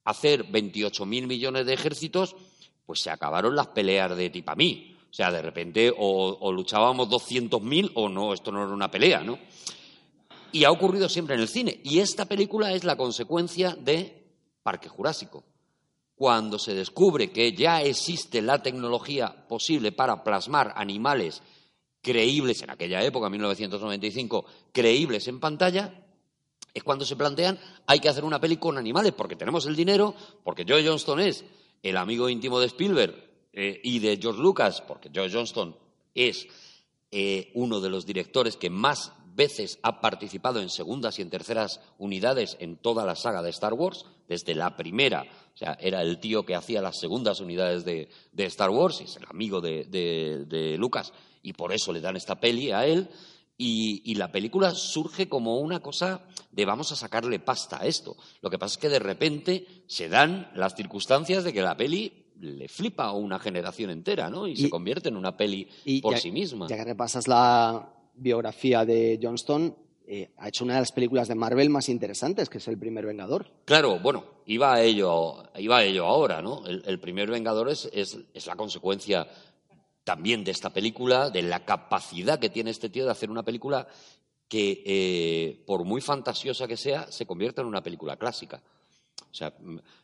hacer 28.000 millones de ejércitos, pues se acabaron las peleas de Tipamí. O sea, de repente o, o luchábamos 200.000 o no, esto no era una pelea, ¿no? Y ha ocurrido siempre en el cine. Y esta película es la consecuencia de Parque Jurásico. Cuando se descubre que ya existe la tecnología posible para plasmar animales creíbles en aquella época, 1995, creíbles en pantalla, es cuando se plantean hay que hacer una peli con animales porque tenemos el dinero, porque Joe Johnston es el amigo íntimo de Spielberg eh, y de George Lucas, porque Joe Johnston es eh, uno de los directores que más veces ha participado en segundas y en terceras unidades en toda la saga de Star Wars, desde la primera, o sea, era el tío que hacía las segundas unidades de, de Star Wars, es el amigo de, de- de Lucas, y por eso le dan esta peli a él, y, y la película surge como una cosa de vamos a sacarle pasta a esto. Lo que pasa es que de repente se dan las circunstancias de que la peli le flipa a una generación entera, ¿no? Y, Y- se convierte en una peli Y por ya- sí misma. Ya que repasas la biografía de Johnston, eh, ha hecho una de las películas de Marvel más interesantes, que es El primer Vengador. Claro, bueno, iba a ello, iba a ello ahora, ¿no? El, primer Vengador es, es, la consecuencia también de esta película, de la capacidad que tiene este tío de hacer una película que, eh, por muy fantasiosa que sea, se convierta en una película clásica. O sea,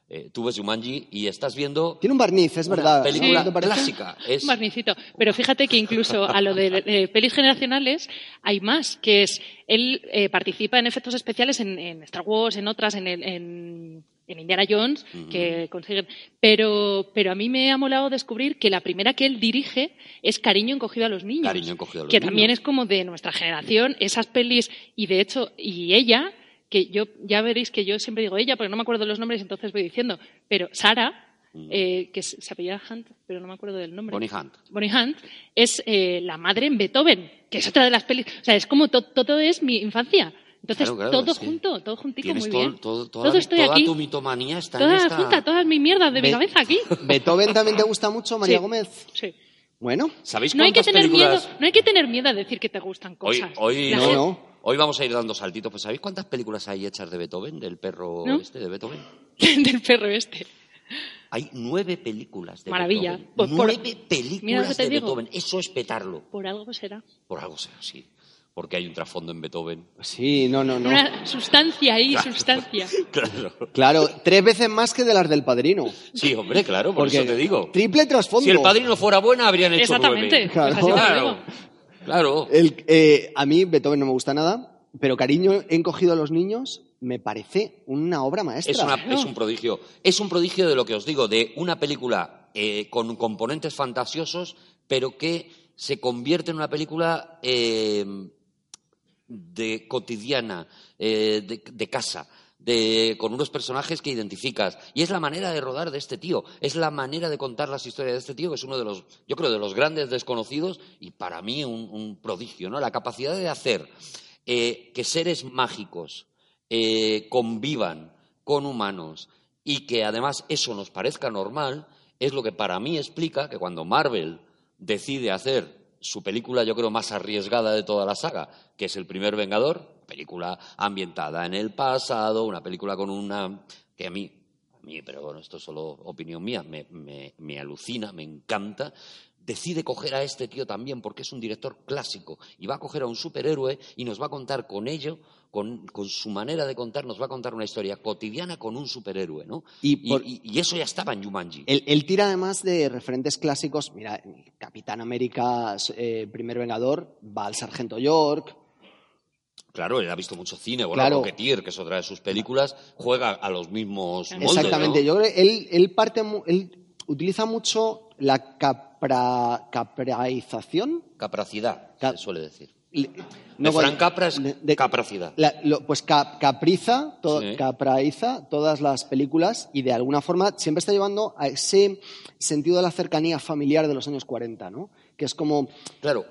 eh, tú ves Jumanji y estás viendo Tiene un barniz, es una verdad. película clásica. Es, Un barnicito. Pero fíjate que incluso a lo de eh, pelis generacionales hay más, que es, él eh, participa en efectos especiales en, en Star Wars, en otras, en, el- en, en Indiana Jones, que consiguen. Pero, pero a mí me ha molado descubrir que la primera que él dirige es Cariño encogido a los niños. Cariño encogido a los que niños. también es como de nuestra generación, esas pelis, y de hecho, y ella, que yo, ya veréis que yo siempre digo ella, porque no me acuerdo de los nombres, entonces voy diciendo, pero Sara, eh, que se apellida Hunt, pero no me acuerdo del nombre. Bonnie Hunt. Bonnie Hunt es eh, la madre en Beethoven, que es otra de las pelis. O sea, es como to- todo es mi infancia. Entonces, Claro, claro, todo que junto, todo juntico, muy todo, bien. todo- toda, todo estoy toda aquí. tu mitomanía está Toda en esta... junta, todas mis mierdas de mi Be- cabeza aquí. ¿Beethoven también te gusta mucho, María Sí. Gómez? Sí. Bueno, ¿Sabéis No hay que tener películas... miedo, no hay que tener miedo a decir que te gustan cosas. hoy, no, gente- no. Hoy vamos a ir dando saltitos. Pues ¿sabéis cuántas películas hay hechas de Beethoven, del perro ¿No? este de Beethoven? del perro este. Hay nueve películas de Maravilla. Beethoven. Pues nueve películas de digo. Beethoven. Eso es petarlo. Por algo será. Por algo sea así. Porque hay un trasfondo en Beethoven. sí, no, no, no. Una sustancia ahí, sustancia. Claro. Claro, tres veces más que de las del Padrino. Sí, hombre, claro, por Porque eso te digo. Triple trasfondo. Si el padrino fuera buena, habrían hecho Exactamente. nueve. Claro. Pues Claro. El- eh, a mí Beethoven no me gusta nada, pero Cariño he encogido a los niños me parece una obra maestra. Es, una- es un prodigio. Es un prodigio de lo que os digo, de una película eh, con componentes fantasiosos, pero que se convierte en una película eh, de cotidiana, eh, de, de casa, de, con unos personajes que identificas. Y es la manera de rodar de este tío, es la manera de contar las historias de este tío, que es uno de los, yo creo, de los grandes desconocidos y para mí un, prodigio, ¿no? La capacidad de hacer eh, que seres mágicos eh, convivan con humanos y que además eso nos parezca normal, es lo que para mí explica que cuando Marvel decide hacer su película, yo creo, más arriesgada de toda la saga, que es El primer Vengador, película ambientada en el pasado, una película con una... que a mí, a mí pero bueno, esto es solo opinión mía, me, me- me alucina, me encanta, decide coger a este tío también porque es un director clásico y va a coger a un superhéroe y nos va a contar con ello, con, con su manera de contar, nos va a contar una historia cotidiana con un superhéroe, ¿no? Y por- y- y eso ya estaba en Jumanji. Él, él tira además de referentes clásicos. Mira, Capitán América, eh, primer Vengador, va al Sargento York. Claro, él ha visto mucho cine, bueno, Claro. Rocketeer, que es otra de sus películas, juega a los mismos moldes, Exactamente. ¿no? Yo creo que él, él parte, él utiliza mucho la capra, capraización. Capacidad, Ca- se suele decir. Le- De Frank Capra es de- de- capacidad. la- lo- pues cap- capriza, to- Sí. capraiza todas las películas y de alguna forma siempre está llevando a ese sentido de la cercanía familiar de los años 40, ¿no? Que es como, Claro,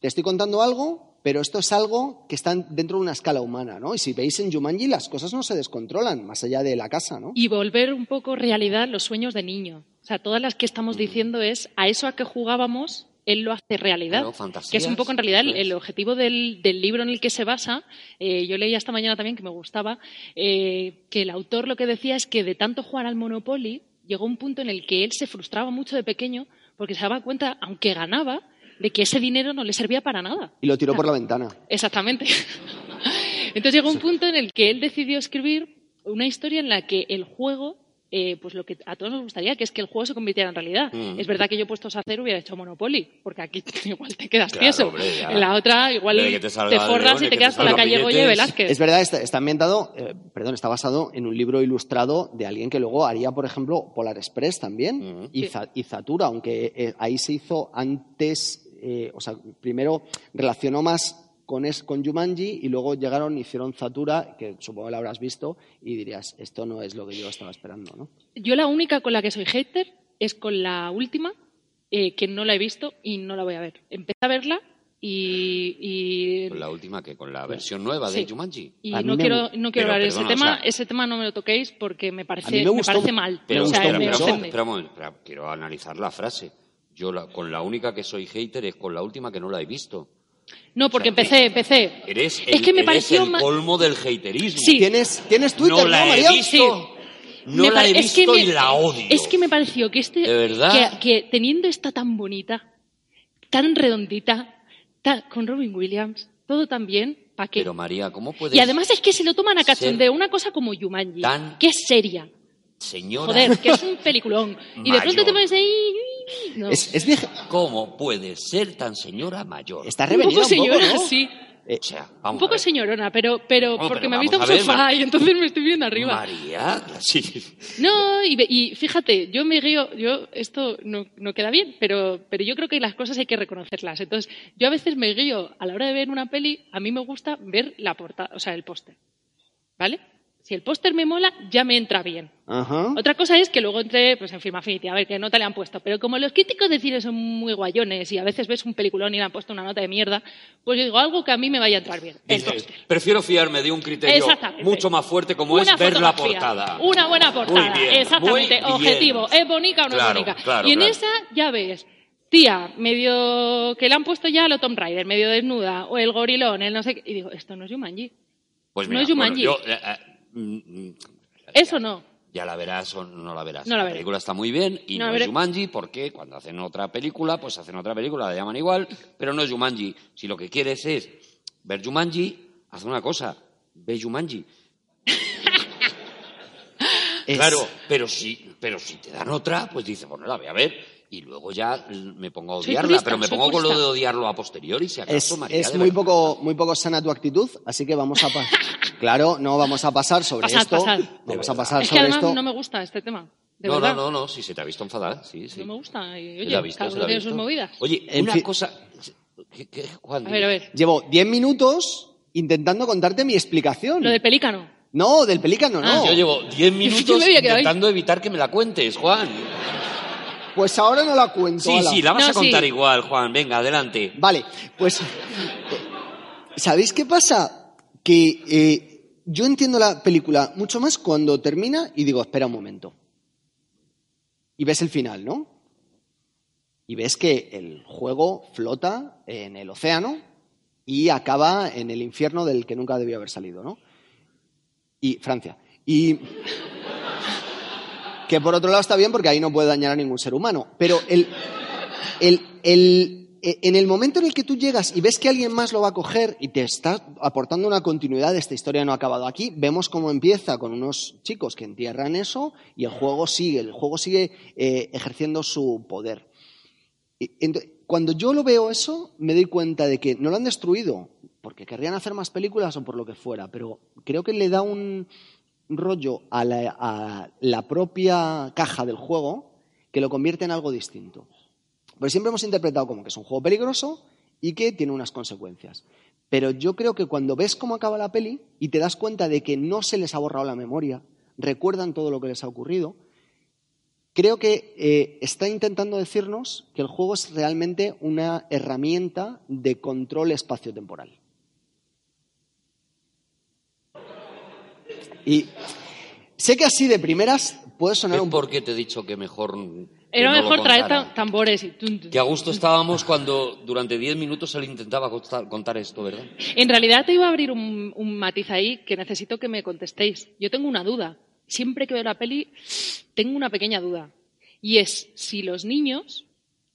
te estoy contando algo, pero esto es algo que está dentro de una escala humana, ¿no? Y si veis en Jumanji, las cosas no se descontrolan, más allá de la casa, ¿no? Y volver un poco realidad los sueños de niño. O sea, todas las que estamos diciendo es a eso a que jugábamos, él lo hace realidad. Claro, que es un poco en realidad el objetivo del, del libro en el que se basa. Eh, yo leía esta mañana también que me gustaba, eh, que el autor lo que decía es que de tanto jugar al Monopoly, llegó un punto en el que él se frustraba mucho de pequeño porque se daba cuenta, aunque ganaba, de que ese dinero no le servía para nada. Y lo tiró por la ventana. Exactamente. Entonces llegó un punto en el que él decidió escribir una historia en la que el juego, eh, pues lo que a todos nos gustaría, que es que el juego se convirtiera en realidad. Mm. Es verdad que yo puestos a hacer hubiera hecho Monopoly, porque aquí igual te quedas Claro, tieso. hombre, en la otra igual te, te forras león, y te que te quedas con la calle Goye billetes. Velázquez. Es verdad, está, está ambientado, eh, perdón, está basado en un libro ilustrado de alguien que luego haría, por ejemplo, Polar Express también Ujú. y, Sí. Za- y Zatura, aunque eh, ahí se hizo antes, eh, o sea, primero relacionó más con, es, con Jumanji y luego llegaron y hicieron Zatura, que supongo que la habrás visto, y dirías, esto no es lo que yo estaba esperando, ¿no? Yo la única con la que soy hater es con la última, eh, que no la he visto y no la voy a ver. Empecé a verla y... y Con la última que con la versión nueva de. Jumanji. Y no me quiero, no quiero Pero, hablar de ese tema. o sea- ese tema no me lo toquéis porque me parece, me parece mal. Pero, o sea, me espera, quiero analizar la frase. Yo la- con la única que soy hater es con la última que no la he visto. No, porque O sea, empecé, empecé. Eres es el, que me eres pareció el colmo del haterismo. Sí. ¿Tienes, ¿tienes Twitter, no no, la he María? visto. Sí. No Me la he es que visto me- y la odio. Es que me pareció que este. ¿De verdad? Que, que teniendo esta tan bonita, tan redondita, tan- con Robin Williams, todo tan bien, ¿para qué? Pero María, ¿cómo puedes Y además es que se lo toman a cachondeo, una cosa como Jumanji, tan- que es seria. señora? Joder, que es un peliculón. Y de pronto te pones ahí. No. Es, es vieja- ¿Cómo puedes ser tan señora mayor? Está un revenida poco un poco, señora, ¿no? sí. O sea, vamos Un poco a ver. señorona, pero, pero No, porque pero me he visto ver, sofá y entonces me estoy viendo arriba. María, sí. No, y, ve- y fíjate, yo me río, yo, esto no, no queda bien, pero, pero yo creo que las cosas hay que reconocerlas. Entonces, yo a veces me río a la hora de ver una peli, a mí me gusta ver la portada, o sea, el póster. ¿Vale? Si el póster me mola, ya me entra bien. Ajá. Otra cosa es que luego entre pues, en Film Affinity, a ver qué nota le han puesto. Pero como los críticos de cine son muy guayones y a veces ves un peliculón y le han puesto una nota de mierda, pues yo digo algo que a mí me vaya a entrar bien. El prefiero fiarme de un criterio mucho más fuerte como Una es ver la portada. Una buena portada, Muy bien, exactamente. muy bien. Objetivo, ¿es bonita o no Claro, es bonita? claro, y en claro. esa ya ves, tía, medio que le han puesto ya a lo Tomb Raider, medio desnuda, o el gorilón, el no sé qué. Y digo, esto no es Jumanji. Pues no es Jumanji. bueno, yo, eh, eh, mm, mm, Eso no. ya la verás o no la verás. No la la veré. película está muy bien y No es. Jumanji porque cuando hacen otra película, pues hacen otra película, la llaman igual, pero no es Jumanji. Si lo que quieres es ver Jumanji, haz una cosa, ve Jumanji. Es- Claro, pero si, pero si te dan otra, pues dices, bueno, la voy a ver. Y luego ya me pongo a odiarla, pero me pongo con lo de odiarlo a posteriori, si acaso, Es, María, es de muy verdad. poco, muy poco sana tu actitud, así que vamos a pasar. claro, no vamos a pasar sobre Pasad, esto. pasad. Vamos a De pasar Es que sobre además esto. no me gusta este tema. De No, verdad. no, no, no, si se te ha visto enfadada, sí, sí. No me gusta. Y, oye, visto, cada uno tiene sus movidas. Oye, En una fin- cosa... ¿Qué, qué, Juan? A ver, a ver. Llevo 10 minutos intentando contarte mi explicación. Lo de pelícano. No, del pelícano, no. Ah, Yo llevo 10 minutos intentando evitar que me la cuentes, Juan. Pues ahora no la cuento. Sí, ala. sí, la vas No, a contar sí. igual, Juan. Venga, adelante. Vale, pues. ¿Sabéis qué pasa? Que eh, yo entiendo la película mucho más cuando termina y digo, espera un momento. Y ves el final, ¿no? Y ves que el juego flota en el océano y acaba en el infierno del que nunca debió haber salido, ¿no? Y Francia. Y. Que por otro lado está bien porque ahí no puede dañar a ningún ser humano. Pero el, el, en el momento en el que tú llegas y ves que alguien más lo va a coger y te está aportando una continuidad de esta historia no ha acabado aquí, vemos cómo empieza con unos chicos que entierran eso y el juego sigue, el juego sigue eh, ejerciendo su poder. Cuando yo lo veo eso, me doy cuenta de que no lo han destruido porque querrían hacer más películas o por lo que fuera, pero creo que le da un rollo a la propia caja del juego que lo convierte en algo distinto. Porque siempre hemos interpretado como que es un juego peligroso y que tiene unas consecuencias. Pero yo creo que cuando ves cómo acaba la peli y te das cuenta de que no se les ha borrado la memoria, recuerdan todo lo que les ha ocurrido, creo que eh, está intentando decirnos que el juego es realmente una herramienta de control espacio-temporal. Y sé que así de primeras puede sonar Es un porque te he dicho que mejor. Era no mejor traer tambores y... tun, tun. Que a gusto estábamos cuando durante 10 minutos él intentaba contar, contar esto, ¿verdad? En realidad te iba a abrir un, un matiz ahí que necesito que me contestéis. Yo tengo una duda. Siempre que veo la peli, tengo una pequeña duda. Y es si los niños,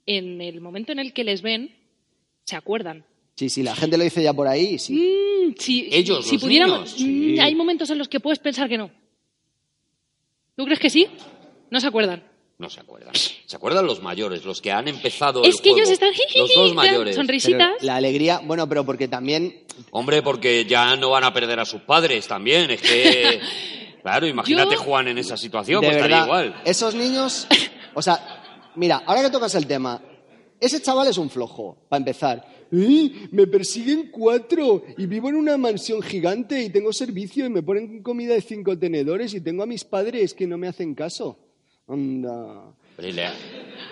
en el momento en el que les ven, se acuerdan. Sí, sí, la gente lo dice ya por ahí, sí. Mm, si, Ellos, si los pudiéramos, niños, mm, hay momentos en los que puedes pensar que no. ¿Tú crees que sí? No se acuerdan. No se acuerdan. Se acuerdan los mayores, los que han empezado. Es el que juego. ellos están Los dos mayores. Pero sonrisitas. la alegría, bueno, pero porque también Hombre, porque ya no van a perder a sus padres también. Es que. Claro, imagínate Yo- Juan en esa situación, de pues estaría igual. esos niños, o sea, mira, ahora que tocas el tema, ese chaval es un flojo, para empezar. "Ay, Me persiguen cuatro y vivo en una mansión gigante y tengo servicio y me ponen comida de cinco tenedores y tengo a mis padres que no me hacen caso. Anda. Pero le,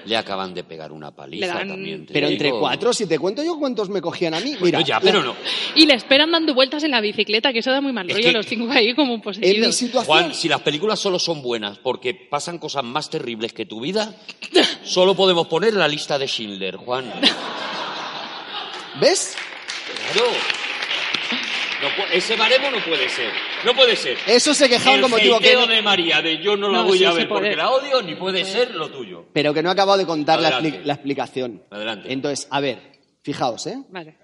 le acaban de pegar una paliza dan- también. te Pero entre cuatro, si te cuento yo cuántos me cogían a mí, Bueno, mira. ya, la- pero no. Y le esperan dando vueltas en la bicicleta, que eso da muy mal Es rollo, que- los cinco ahí como En mi poseídos. situación, Juan, si las películas solo son buenas porque pasan cosas más terribles que tu vida, solo podemos poner la lista de Schindler, Juan. ¿ves? Claro. No ese baremo no puede ser. No puede ser. Eso se quejaban El como motivo que no- de María de yo no la No, voy sí, a ver puede. porque la odio, ni puede ser lo tuyo. Pero que no he acabado de contar la, Adelante. expli- la explicación. Adelante. Entonces, a ver, fijaos, ¿eh? Vale.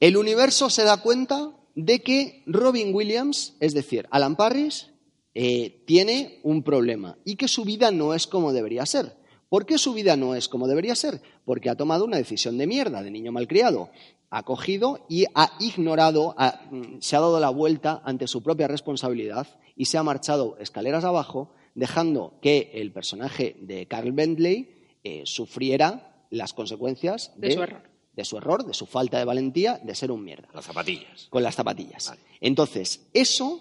El universo se da cuenta de que Robin Williams, es decir, Alan Parrish, eh, tiene un problema y que su vida no es como debería ser. ¿Por qué su vida no es como debería ser? Porque ha tomado una decisión de mierda, de niño malcriado. Ha cogido y ha ignorado, ha- mm, se ha dado la vuelta ante su propia responsabilidad y se ha marchado escaleras abajo, dejando que el personaje de Carl Bentley eh, sufriera las consecuencias De su error. de su error, de su falta de valentía, de ser un mierda, Las zapatillas. con las zapatillas. Vale. Entonces, eso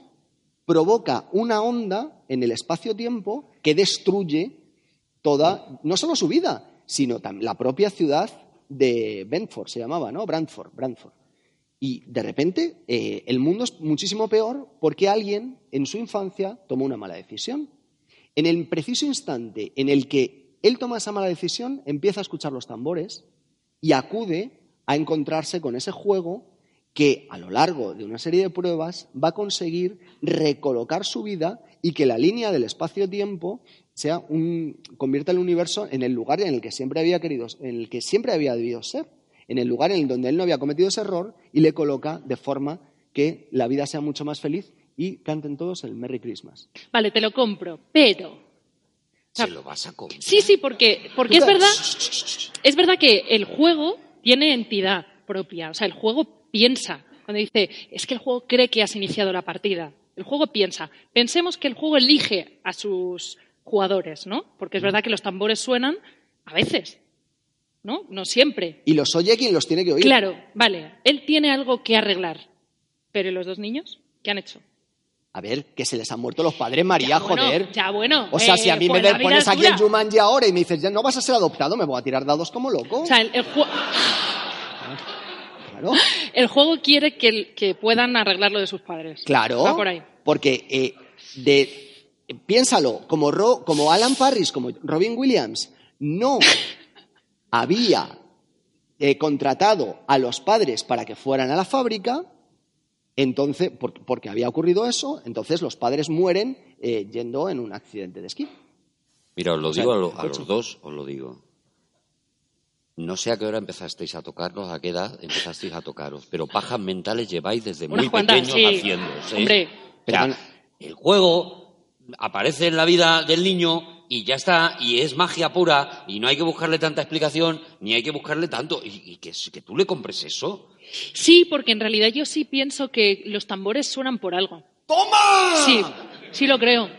provoca una onda en el espacio-tiempo que destruye toda, no solo su vida, sino la propia ciudad de Brentford, se llamaba, ¿no? Brantford, Brantford. Y de repente eh, el mundo es muchísimo peor porque alguien en su infancia tomó una mala decisión. En el preciso instante en el que él toma esa mala decisión, empieza a escuchar los tambores y acude a encontrarse con ese juego que a lo largo de una serie de pruebas va a conseguir recolocar su vida y que la línea del espacio-tiempo sea un convierta el universo en el lugar en el que siempre había querido, en el que siempre había debido ser, en el lugar en el donde él no había cometido ese error y le coloca de forma que la vida sea mucho más feliz y canten todos el Merry Christmas. Vale, te lo compro, pero... Se lo vas a comer. Sí, sí, porque, porque es verdad, es verdad que el juego tiene entidad propia. O sea, el juego piensa. Cuando dice, es que el juego cree que has iniciado la partida. El juego piensa. Pensemos que el juego elige a sus jugadores, ¿no? Porque es verdad que los tambores suenan a veces, ¿no? No siempre. Y los oye quien los tiene que oír. Claro, vale. Él tiene algo que arreglar. Pero ¿y los dos niños? ¿Qué han hecho? A ver, que se les han muerto los padres, María, Ya, bueno, joder. ya, bueno, O sea, eh, si a mí pues me pones es aquí en Jumanji ahora y me dices, ya no vas a ser adoptado, me voy a tirar dados como loco. O sea, el, el jue- claro. el juego quiere que, que puedan arreglar lo de sus padres. Claro. Va por ahí. Porque eh, de, piénsalo, como, Ro- como Alan Parrish, como Robin Williams, no había eh, contratado a los padres para que fueran a la fábrica, entonces, por- porque había ocurrido eso, entonces los padres mueren eh, yendo en un accidente de esquí. Mira, os lo O sea, digo a, lo- a coche. los dos, os lo digo. No sé a qué hora empezasteis a tocarnos, a qué edad empezasteis a tocaros, pero pajas mentales lleváis desde Unas muy cuantas, pequeños sí. haciendo. ¿sí? Hombre. O sea, Pero- el juego aparece en la vida del niño y ya está, y es magia pura, y no hay que buscarle tanta explicación, ni hay que buscarle tanto. Y, y que, que tú le compres eso. Sí, porque en realidad yo sí pienso que los tambores suenan por algo. ¡Toma! Sí, sí lo creo.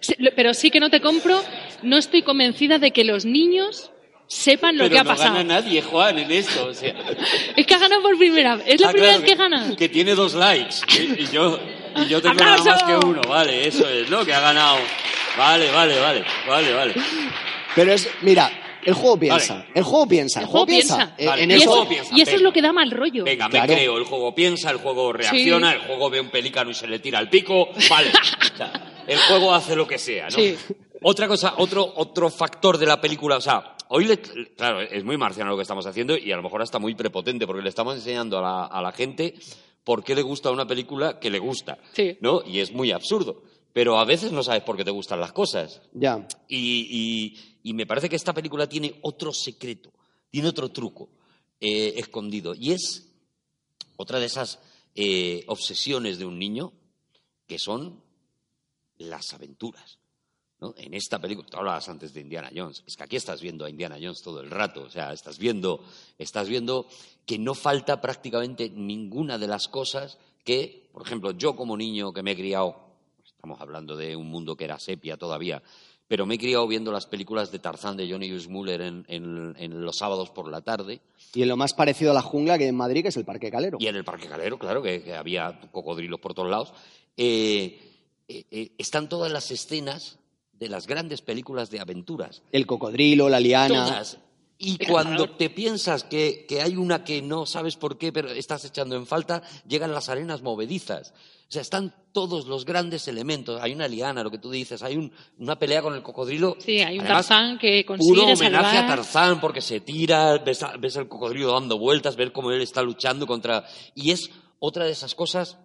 Sí, pero sí que no te compro, no estoy convencida de que los niños sepan lo que ha pasado. nadie, Juan, en esto. O sea, Es que ha ganado por primera vez. Es la Ah, primera claro, vez que gana. Que tiene dos likes. Y yo, y yo tengo ¡Aplauso! nada más que uno. Vale, eso es, ¿no? Que ha ganado. Vale, vale, vale. Vale, vale. Pero es, mira, el juego piensa. Vale. El juego piensa. El juego piensa. Eh, Vale, en Y el eso- juego piensa, y eso es lo que da mal rollo. Venga, Claro. me creo, el juego piensa, el juego reacciona, Sí. el juego ve un pelícano y se le tira el pico, vale. O sea, el juego hace lo que sea, ¿no? Sí. Otra cosa, otro, otro factor de la película, o sea, hoy, le- claro, es muy marciano lo que estamos haciendo y a lo mejor hasta muy prepotente porque le estamos enseñando a la, a la gente por qué le gusta una película que le gusta, Sí. ¿no? Y es muy absurdo. Pero a veces no sabes por qué te gustan las cosas. Ya. Y, y- y me parece que esta película tiene otro secreto, tiene otro truco eh, escondido. Y es otra de esas eh, obsesiones de un niño que son las aventuras. ¿No? En esta película, tú hablabas antes de Indiana Jones, es que aquí estás viendo a Indiana Jones todo el rato, o sea, estás viendo, estás viendo que no falta prácticamente ninguna de las cosas que, por ejemplo, yo como niño que me he criado, estamos hablando de un mundo que era sepia todavía, pero me he criado viendo las películas de Tarzán de Johnny Weissmuller en, en- en los sábados por la tarde, Y en lo más parecido a la jungla que hay en Madrid, que es el Parque Calero. y en el Parque Calero, claro, que, que había cocodrilos por todos lados. Eh, eh, eh, están todas las escenas de las grandes películas de aventuras. El cocodrilo, la liana. Todas. Y cuando te piensas que, que hay una que no sabes por qué, pero estás echando en falta, llegan las arenas movedizas. O sea, están todos los grandes elementos. Hay una liana, lo que tú dices, hay un- una pelea con el cocodrilo. Sí, hay un Además, Tarzán que Puro consigue homenaje salvar. a Tarzán porque se tira, ves, a- ves al cocodrilo dando vueltas, ver cómo él está luchando contra. Y es otra de esas cosas.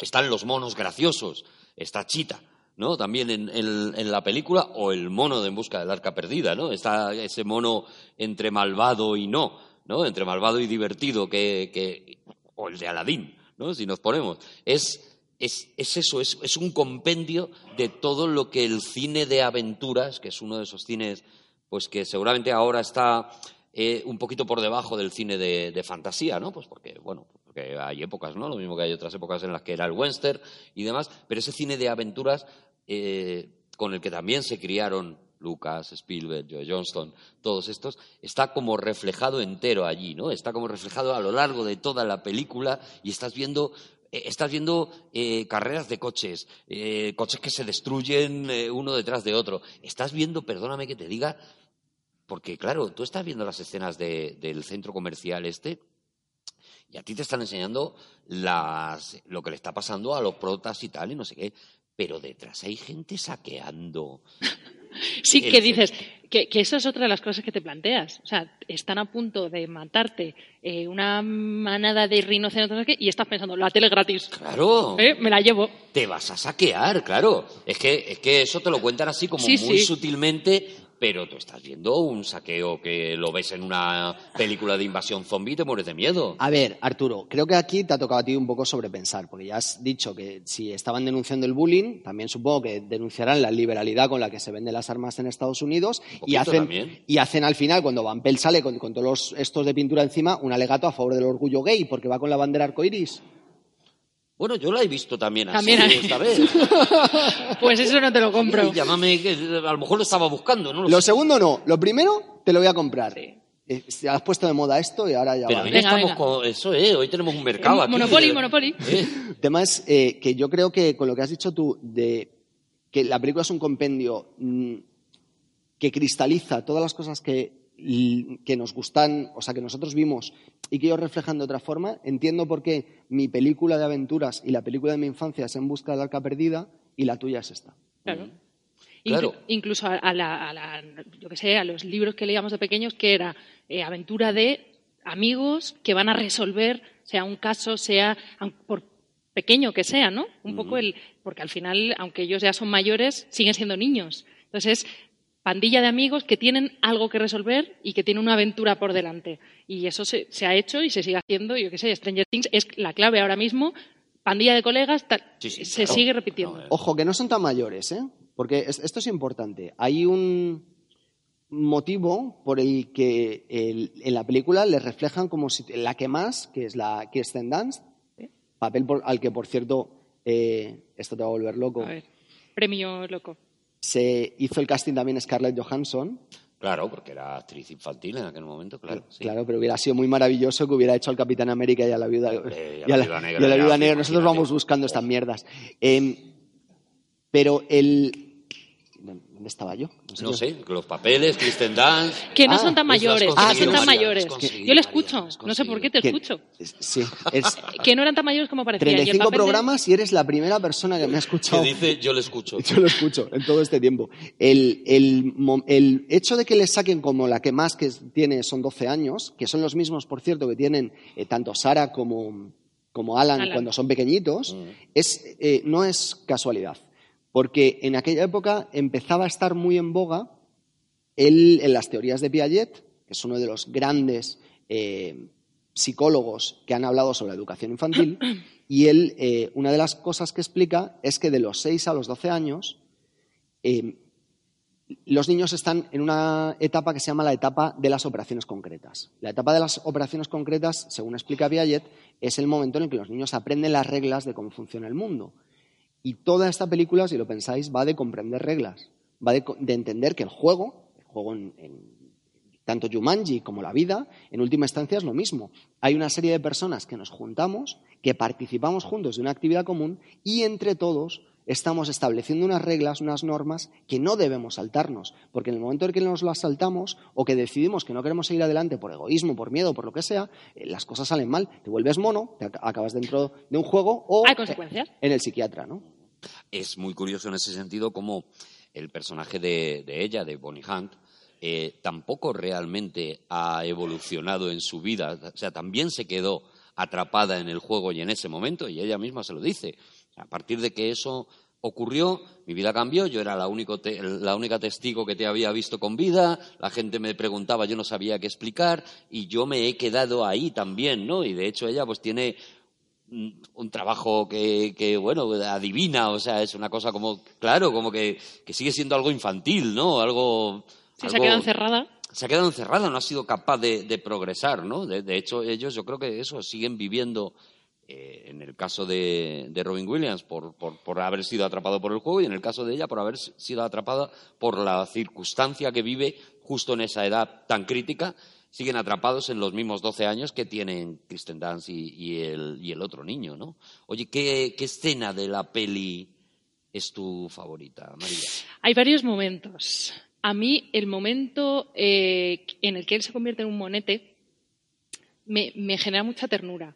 Están los monos graciosos, está Chita, ¿no? También en, en- la película, o el mono de En busca del arca perdida, ¿no? Está ese mono entre malvado y no, ¿no? Entre malvado y divertido, que, que- o el de Aladín, ¿no? Si nos ponemos. Es, es, es eso, es, es un compendio de todo lo que el cine de aventuras, que es uno de esos cines, pues que seguramente ahora está eh, un poquito por debajo del cine de, de fantasía, ¿no? Pues porque, bueno, porque hay épocas, ¿no? Lo mismo que hay otras épocas en las que era el western y demás, pero ese cine de aventuras eh, con el que también se criaron Lucas, Spielberg, Joe Johnston, todos estos, está como reflejado entero allí, ¿no? Está como reflejado a lo largo de toda la película y estás viendo eh, estás viendo eh, carreras de coches, coches que se destruyen uno detrás de otro. Estás viendo, perdóname que te diga, porque claro, tú estás viendo las escenas de- del centro comercial este y a ti te están enseñando las, lo que le está pasando a los protas y tal y no sé qué, pero detrás hay gente saqueando. Sí, que dices que, que eso es otra de las cosas que te planteas. O sea, están a punto de matarte eh, una manada de rinocerontes y estás pensando, la tele gratis. Claro. ¿eh? Me la llevo. te vas a saquear, claro. Es que, es que eso te lo cuentan así como Sí, muy sí. sutilmente, pero tú estás viendo un saqueo que lo ves en una película de invasión zombie y te mueres de miedo. A ver, Arturo, creo que aquí te ha tocado a ti un poco sobrepensar, porque ya has dicho que si estaban denunciando el bullying, también supongo que denunciarán la liberalidad con la que se venden las armas en Estados Unidos y poquito hacen, también. y hacen al final, cuando Van Pelt sale con, con todos los- estos de pintura encima, un alegato a favor del orgullo gay, porque va con la bandera arcoiris. Bueno, yo la he visto también así También hay- esta vez. Pues eso no te lo compro. Y llámame, que a lo mejor lo estaba buscando, ¿no? Lo segundo no, lo primero te lo voy a comprar. Eh, se has puesto de moda esto y ahora ya Pero va. Venga, estamos venga. con eso, ¿eh? Hoy tenemos un mercado aquí. Monopoly, Eh, Monopoly. ¿eh? El tema es eh, que yo creo que con lo que has dicho tú, de que la película es un compendio mm, que cristaliza todas las cosas que, que nos gustan, o sea, que nosotros vimos y que ellos reflejan de otra forma, entiendo por qué mi película de aventuras y la película de mi infancia es En busca del arca perdida y la tuya es esta. Claro. Mm. Claro. incluso a, la, a la- yo que sé, a los libros que leíamos de pequeños, que era eh, aventura de amigos que van a resolver, sea un caso, sea por pequeño que sea, ¿no? Un poco el, porque al final, aunque ellos ya son mayores, siguen siendo niños. Entonces, pandilla de amigos que tienen algo que resolver y que tienen una aventura por delante. Y eso se, se ha hecho y se sigue haciendo. Yo qué sé, Stranger Things es la clave ahora mismo. Pandilla de colegas, tal, Sí, sí, se claro. sigue repitiendo. Eh. Ojo, que no son tan mayores, ¿eh? Porque es- esto es importante. Hay un motivo por el que el- en la película le reflejan como si la que más, que es la Kirsten Dunst, papel por- al que, por cierto, eh, esto te va a volver loco, A ver, premio loco. Se hizo el casting también Scarlett Johansson. Claro, porque era actriz infantil en aquel momento, claro. sí. Claro, pero hubiera sido muy maravilloso que hubiera hecho al Capitán América y a la Viuda, y a la, y a la ya, Viuda Negra. Nosotros vamos buscando estas mierdas. Eh, pero el... ¿Dónde estaba yo? No sé, los papeles, Kristen Dance. Que no Ah, son tan has mayores, que no son tan María, mayores. Yo le escucho, no sé por qué te Que- escucho. es- Sí, es Que no eran tan mayores como parecía. y el 35 papel de- programas y eres la primera persona que me ha Que escuchado. dice, yo le escucho. Yo lo escucho en todo este tiempo. El, el el hecho de que le saquen como la que más que tiene son 12 años, que son los mismos, por cierto, que tienen eh, tanto Sara como, como Alan, Alan. cuando son pequeñitos, Mm. es, eh, no es casualidad. Porque en aquella época empezaba a estar muy en boga el- en las teorías de Piaget, que es uno de los grandes eh, psicólogos que han hablado sobre la educación infantil, y él, eh, una de las cosas que explica es que de los 6 a los 12 años, eh, los niños están en una etapa que se llama la etapa de las operaciones concretas. La etapa de las operaciones concretas, según explica Piaget, es el momento en el que los niños aprenden las reglas de cómo funciona el mundo. Y toda esta película, si lo pensáis, va de comprender reglas, va de, de entender que el juego, el juego en tanto Jumanji como la vida, en última instancia es lo mismo. Hay una serie de personas que nos juntamos, que participamos juntos de una actividad común y entre todos estamos estableciendo unas reglas, unas normas que no debemos saltarnos, porque en el momento en que nos las saltamos o que decidimos que no queremos seguir adelante por egoísmo, por miedo, por lo que sea, eh, las cosas salen mal. Te vuelves mono, te ac- acabas dentro de un juego o Hay consecuencias. eh, en el psiquiatra, ¿no? Es muy curioso en ese sentido como el personaje de, de ella, de Bonnie Hunt, eh, tampoco realmente ha evolucionado en su vida. O sea, también se quedó atrapada en el juego y en ese momento, y ella misma se lo dice. A partir de que eso ocurrió, mi vida cambió, yo era la, única testigo que te había visto con vida, la gente me preguntaba, yo no sabía qué explicar, y yo me he quedado ahí también, ¿no? Y de hecho ella pues tiene un trabajo que, bueno, adivina, o sea, es una cosa como, claro, como que sigue siendo algo infantil, ¿no? Algo... Sí, se ha quedado encerrada. se ha quedado encerrada, no ha sido capaz de, de progresar, ¿no? De, de hecho, ellos yo creo que eso siguen viviendo, eh, en el caso de, de Robin Williams, por, por, por haber sido atrapado por el juego, y en el caso de ella, por haber sido atrapada por la circunstancia que vive justo en esa edad tan crítica, siguen atrapados en los mismos 12 años que tienen Kristen Dunst y, y el, y el otro niño, ¿no? Oye, ¿qué, ¿qué escena de la peli es tu favorita, María? Hay varios momentos. A mí, el momento eh, en el que él se convierte en un monete me, me genera mucha ternura.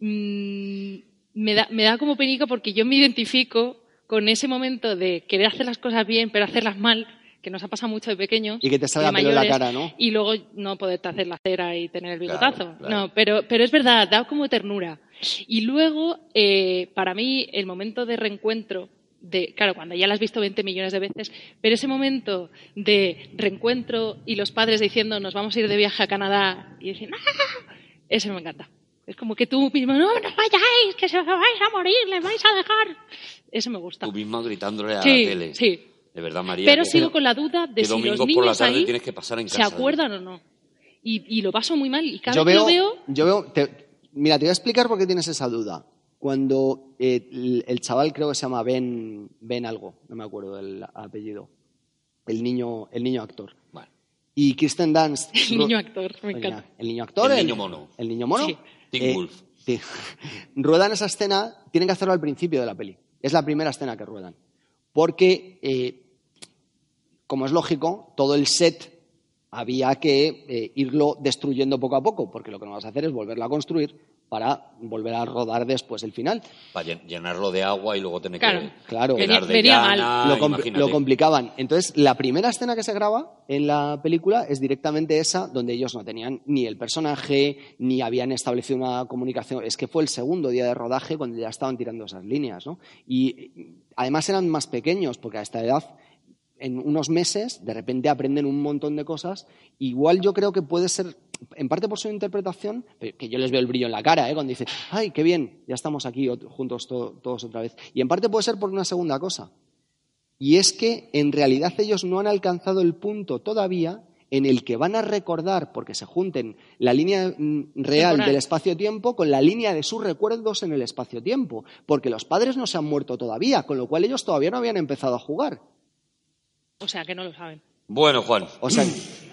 Mm, me, da, me da como penica porque yo me identifico con ese momento de querer hacer las cosas bien, pero hacerlas mal, que nos ha pasado mucho de pequeños. Y que te salga pelo en la cara, ¿no? Y luego no poderte hacer la cera y tener el Claro, bigotazo. claro. No, pero, pero es verdad, da como ternura. Y luego, eh, para mí, el momento de reencuentro, de, claro, cuando ya la has visto 20 millones de veces, pero ese momento de reencuentro y los padres diciendo nos vamos a ir de viaje a Canadá y dicen, ¡ah! Ese me encanta. Es como que tú mismo, no, no vayáis, que se vais a morir, les vais a dejar. Ese me gusta. Tú misma gritándole a Sí, la tele. sí. De verdad, María. Pero que- sigo con la duda de que si los domingos niños por la tarde ahí tienes que pasar en se casa. acuerdan o no. Y, y lo paso muy mal. Y cada yo vez veo, que lo veo, yo veo te- mira, te voy a explicar por qué tienes esa duda. Cuando eh, el, el chaval creo que se llama Ben, Ben algo, no me acuerdo del apellido, el niño, el niño actor. Y Kristen Dunst. el niño actor, me encanta. El niño actor. El niño mono. El niño mono. Sí. Teen Wolf. sí. ruedan esa escena, tienen que hacerlo al principio de la peli. Es la primera escena que ruedan. Porque, eh, como es lógico, todo el set había que eh, irlo destruyendo poco a poco, porque lo que no vas a hacer es volverlo a construir para volver a rodar después el final. para llen- llenarlo de agua y luego tener Claro. que Claro. llenar de Venía llana, lo, compl- imagínate. lo complicaban. Entonces, la primera escena que se graba en la película es directamente esa, donde ellos no tenían ni el personaje, ni habían establecido una comunicación. Es que fue el segundo día de rodaje cuando ya estaban tirando esas líneas, ¿no? Y, además eran más pequeños, porque a esta edad, en unos meses, de repente aprenden un montón de cosas. Igual yo creo que puede ser, en parte por su interpretación, que yo les veo el brillo en la cara, ¿eh? cuando dicen, ¡ay, qué bien! Ya estamos aquí juntos to- todos otra vez. Y en parte puede ser por una segunda cosa. Y es que en realidad ellos no han alcanzado el punto todavía en el que van a recordar, porque se junten la línea mm, real del espacio-tiempo con la línea de sus recuerdos en el espacio-tiempo, porque los padres no se han muerto todavía, con lo cual ellos todavía no habían empezado a jugar. O sea, que no lo saben. Bueno, Juan, O sea,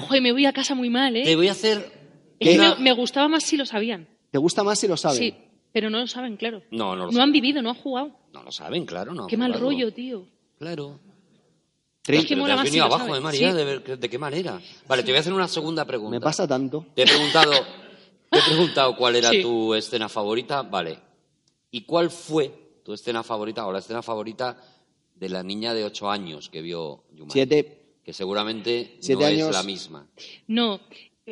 Joder, me voy a casa muy mal, te ¿eh? voy a hacer Es que una- me, me gustaba más si lo sabían. ¿te gusta más si lo saben? Sí, pero no lo saben, claro. No, no lo No saben. han vivido, no han jugado. No lo saben, claro, no. Qué mal claro. rollo, tío. Claro. Pero Es que te mola has más si venido lo abajo. ¿eh, María? Sí. ¿De, ver- de qué manera? Vale, te voy a hacer una segunda pregunta. Me pasa tanto. Te he preguntado, te he preguntado cuál era Sí. tu escena favorita, vale. ¿Y cuál fue tu escena favorita o la escena favorita de la niña de ocho años que vio Jumanji? Siete. Que seguramente Siete no años. es la misma. No,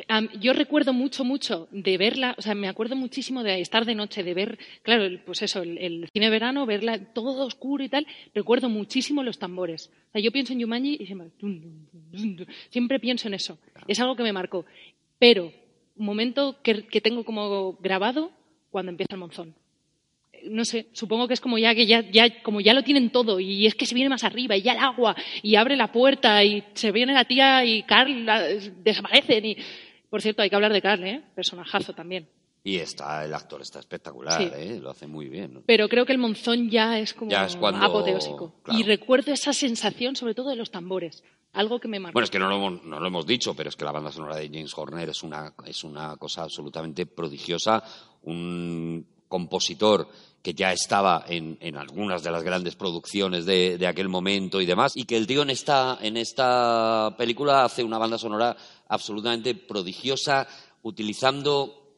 am- yo recuerdo mucho, mucho de verla, o sea, me acuerdo muchísimo de estar de noche, de ver, claro, el- pues eso, el, el cine de verano, verla todo oscuro y tal. Recuerdo muchísimo los tambores. O sea, yo pienso en Yumanji y siempre, siempre pienso en eso. Es algo que me marcó. Pero, un momento que, que tengo como grabado cuando empieza el monzón. No sé, supongo que es como ya que ya, ya, como ya lo tienen todo y es que se viene más arriba y ya el agua y abre la puerta y se viene la tía y Carl la- desaparecen y por cierto hay que hablar de Carl, ¿eh? personajazo también. Y está, el actor está espectacular, Sí. ¿eh? Lo hace muy bien. ¿no? Pero creo que el monzón ya es como Ya es cuando- apoteósico. claro. Y recuerdo esa sensación sobre todo de los tambores, algo que me marcó. Bueno, es que no lo, hemos, no lo hemos dicho, pero es que la banda sonora de James Horner es una, es una cosa absolutamente prodigiosa. Un compositor que ya estaba en, en algunas de las grandes producciones de, de aquel momento y demás, y que el tío en esta, en esta película hace una banda sonora absolutamente prodigiosa, utilizando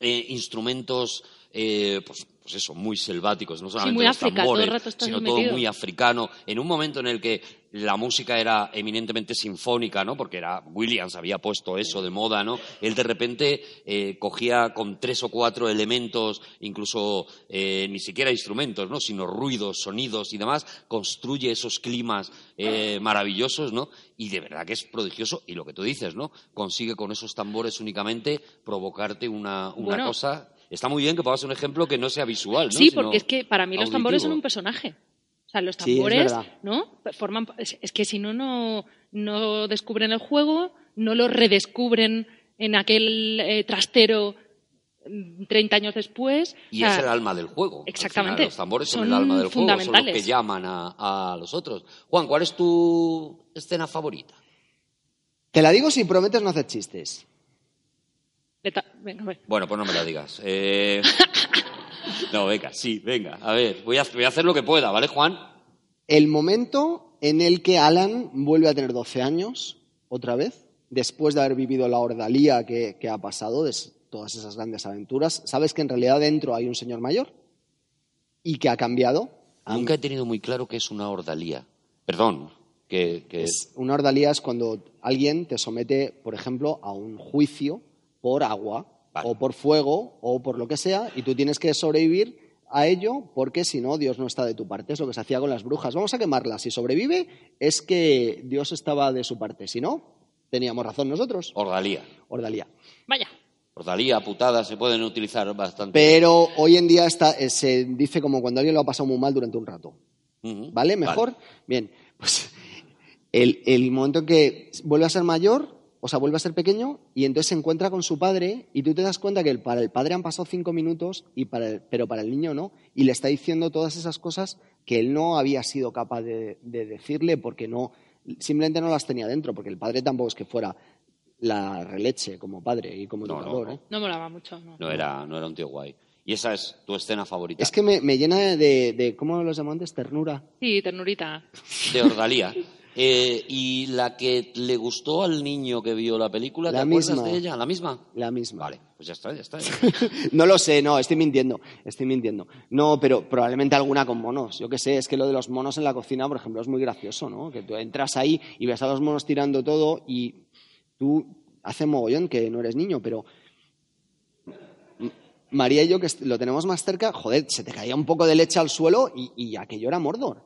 eh, instrumentos, eh, pues, pues eso, muy selváticos, no solamente muy los África, todo el tambores, rato estás sino todo metido. muy africano, en un momento en el que la música era eminentemente sinfónica, ¿no? Porque era Williams había puesto eso de moda, ¿no? Él de repente eh, cogía con tres o cuatro elementos, incluso eh, ni siquiera instrumentos, ¿no? Sino ruidos, sonidos y demás, construye esos climas eh, maravillosos, ¿no? Y de verdad que es prodigioso. Y lo que tú dices, ¿no? Consigue con esos tambores únicamente provocarte una, una Bueno. cosa. Está muy bien que pongas un ejemplo que no sea visual, ¿no? Sí, Sino porque es que para mí los tambores son un personaje. O sea, los tambores. ¿no? Forman, es, es que si no, no, no descubren el juego, no lo redescubren en aquel eh, trastero mm, 30 años después. Y O sea, es el alma del juego. Exactamente. final, los tambores son, Son el alma del juego, son los fundamentales. que llaman a, a los otros. Juan, ¿cuál es tu escena favorita? Te la digo si prometes no hacer chistes. Bueno, pues no me la digas. Eh, No, venga, sí, venga. A ver, voy a, voy a hacer lo que pueda, ¿vale, Juan? El momento en el que Alan vuelve a tener 12 años, otra vez, después de haber vivido la ordalía que, que ha pasado, de todas esas grandes aventuras, sabes que en realidad dentro hay un señor mayor y que ha cambiado. Nunca he tenido muy claro qué es una ordalía. Perdón, que, que- Es- una ordalía es cuando alguien te somete, por ejemplo, a un juicio por agua Vale. o por fuego o por lo que sea y tú tienes que sobrevivir a ello porque si no Dios no está de tu parte. Es lo que se hacía con las brujas. Vamos a quemarlas. Si sobrevive es que Dios estaba de su parte. Si no, teníamos razón nosotros. ordalía. Ordalía. Vaya. Ordalía, putada, se pueden utilizar bastante. Pero hoy en día está, eh, se dice como cuando alguien lo ha pasado muy mal durante un rato. ¿Vale? ¿Mejor? Bien. Pues el, el momento en que vuelve a ser mayor, o sea, vuelve a ser pequeño, y entonces se encuentra con su padre, y tú te das cuenta que para el padre han pasado cinco minutos, y para el- pero para el niño no, y le está diciendo todas esas cosas que él no había sido capaz de, de decirle porque no, simplemente no las tenía dentro, porque el padre tampoco es que fuera la releche como padre y como No, no, educador. no. ¿eh? No molaba mucho. No. No era, no era un tío guay. Y esa es tu escena favorita. Es que me, me llena de, de, ¿cómo los llaman antes? Ternura. Sí, ternurita. De ordalía. Eh, y la que le gustó al niño que vio la película, ¿te La acuerdas misma. de ella? ¿La misma? La misma. Vale, pues ya está, ya está. No lo sé, no, estoy mintiendo, estoy mintiendo. No, pero probablemente alguna con monos. Yo qué sé, es que lo de los monos en la cocina, por ejemplo, es muy gracioso, ¿no? Que tú entras ahí y ves a los monos tirando todo y tú hace mogollón que no eres niño, pero María y yo, que lo tenemos más cerca, joder, se te caía un poco de leche al suelo y, y aquello era Mordor.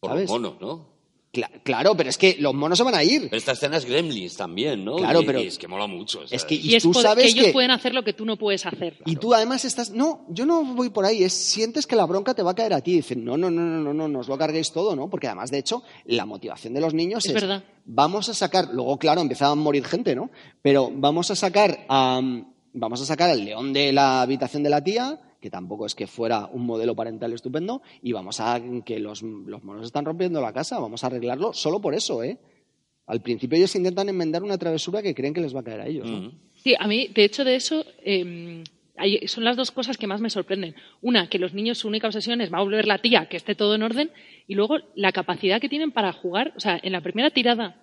Por ¿Sabes? los monos, ¿no? Cla- claro, pero es que los monos se van a ir. Pero esta escena es Gremlins también, ¿no? Claro, Y- pero- y es que mola mucho. Es que- Y es tú sabes que ellos que- pueden hacer lo que tú no puedes hacer. Y tú además estás, no, yo no voy por ahí, es sientes que la bronca te va a caer a ti. Dicen, no, no, no, no, no, no, no os lo carguéis todo, ¿no? Porque además, de hecho, la motivación de los niños Es es, verdad. vamos a sacar, luego claro, empezaba a morir gente, ¿no? Pero vamos a sacar a, vamos a sacar al león de la habitación de la tía, que tampoco es que fuera un modelo parental estupendo, y vamos a que los, los monos están rompiendo la casa, vamos a arreglarlo solo por eso, ¿eh? Al principio ellos intentan enmendar una travesura que creen que les va a caer a ellos. Sí, a mí, de hecho, de eso, Ahí son las dos cosas que más me sorprenden. Una, que los niños su única obsesión es va a volver la tía, que esté todo en orden, y luego la capacidad que tienen para jugar. O sea, en la primera tirada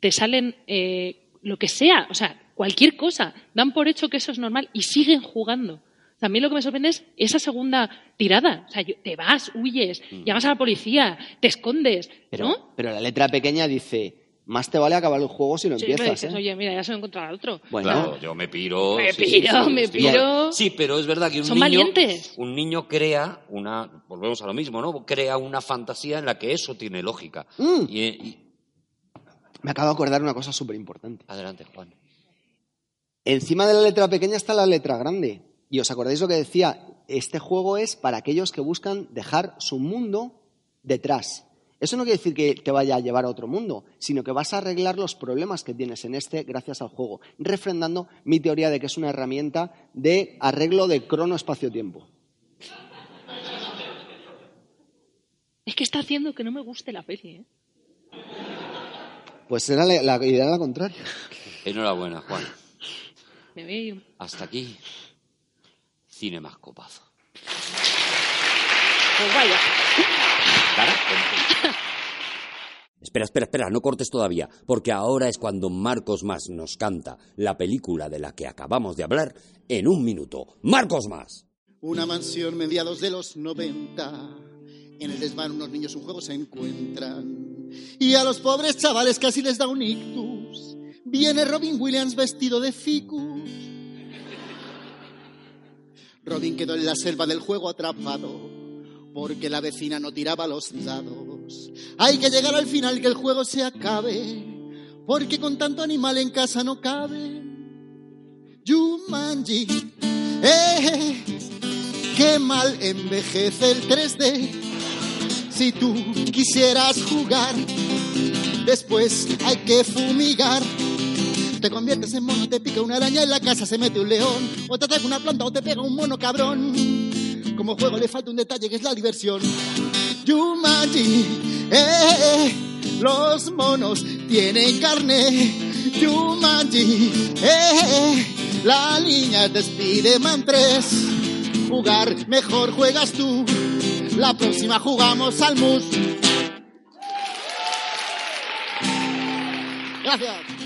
te salen eh, lo que sea, o sea, cualquier cosa. Dan por hecho que eso es normal y siguen jugando. También lo que me sorprende es esa segunda tirada. O sea, te vas, huyes, llamas a la policía, te escondes, Pero, ¿no? pero la letra pequeña dice, más te vale acabar el juego si no Sí, empiezas. dices, ¿eh? oye, mira, ya se va a encontrar al otro. Bueno, Claro, yo me piro. Me sí, piro, sí, me estoy- piro. Sí, pero es verdad que un Son niño. valientes. Un niño crea una. Volvemos a lo mismo, ¿no? Crea una fantasía en la que eso tiene lógica. Mm. Y, y- me acabo de acordar una cosa súper importante. Adelante, Juan. Encima de la letra pequeña está la letra grande. Y os acordáis lo que decía, este juego es para aquellos que buscan dejar su mundo detrás. Eso no quiere decir que te vaya a llevar a otro mundo, sino que vas a arreglar los problemas que tienes en este gracias al juego, refrendando mi teoría de que es una herramienta de arreglo de crono-espacio-tiempo. Es que está haciendo que no me guste la peli, ¿eh? Pues era la, la idea la contraria. Enhorabuena, Juan. Me veo. Hasta aquí. Cinemascopazo. Pues vaya. Cara, Espera, espera, espera, no cortes todavía, porque ahora es cuando Marcos Más nos canta la película de la que acabamos de hablar en un minuto. ¡Marcos Más! Una mansión mediados de los 90. En el desván unos niños un juego se encuentran. Y a los pobres chavales casi les da un ictus. Viene Robin Williams vestido de ficus. Robin quedó en la selva del juego atrapado. Porque la vecina no tiraba los dados. Hay que llegar al final que el juego se acabe. Porque con tanto animal en casa no cabe. Jumanji, eh, qué mal envejece el 3D. Si tú quisieras jugar, después hay que fumigar. Te conviertes en mono, te pica una araña en la casa, se mete un león, o te ataca una planta o te pega un mono cabrón. Como juego le falta un detalle que es la diversión. Jumanji, eh, los monos tienen carne. Jumanji, eh, la niña de Spiderman 3. Jugar mejor juegas tú. La próxima jugamos al mus. Gracias.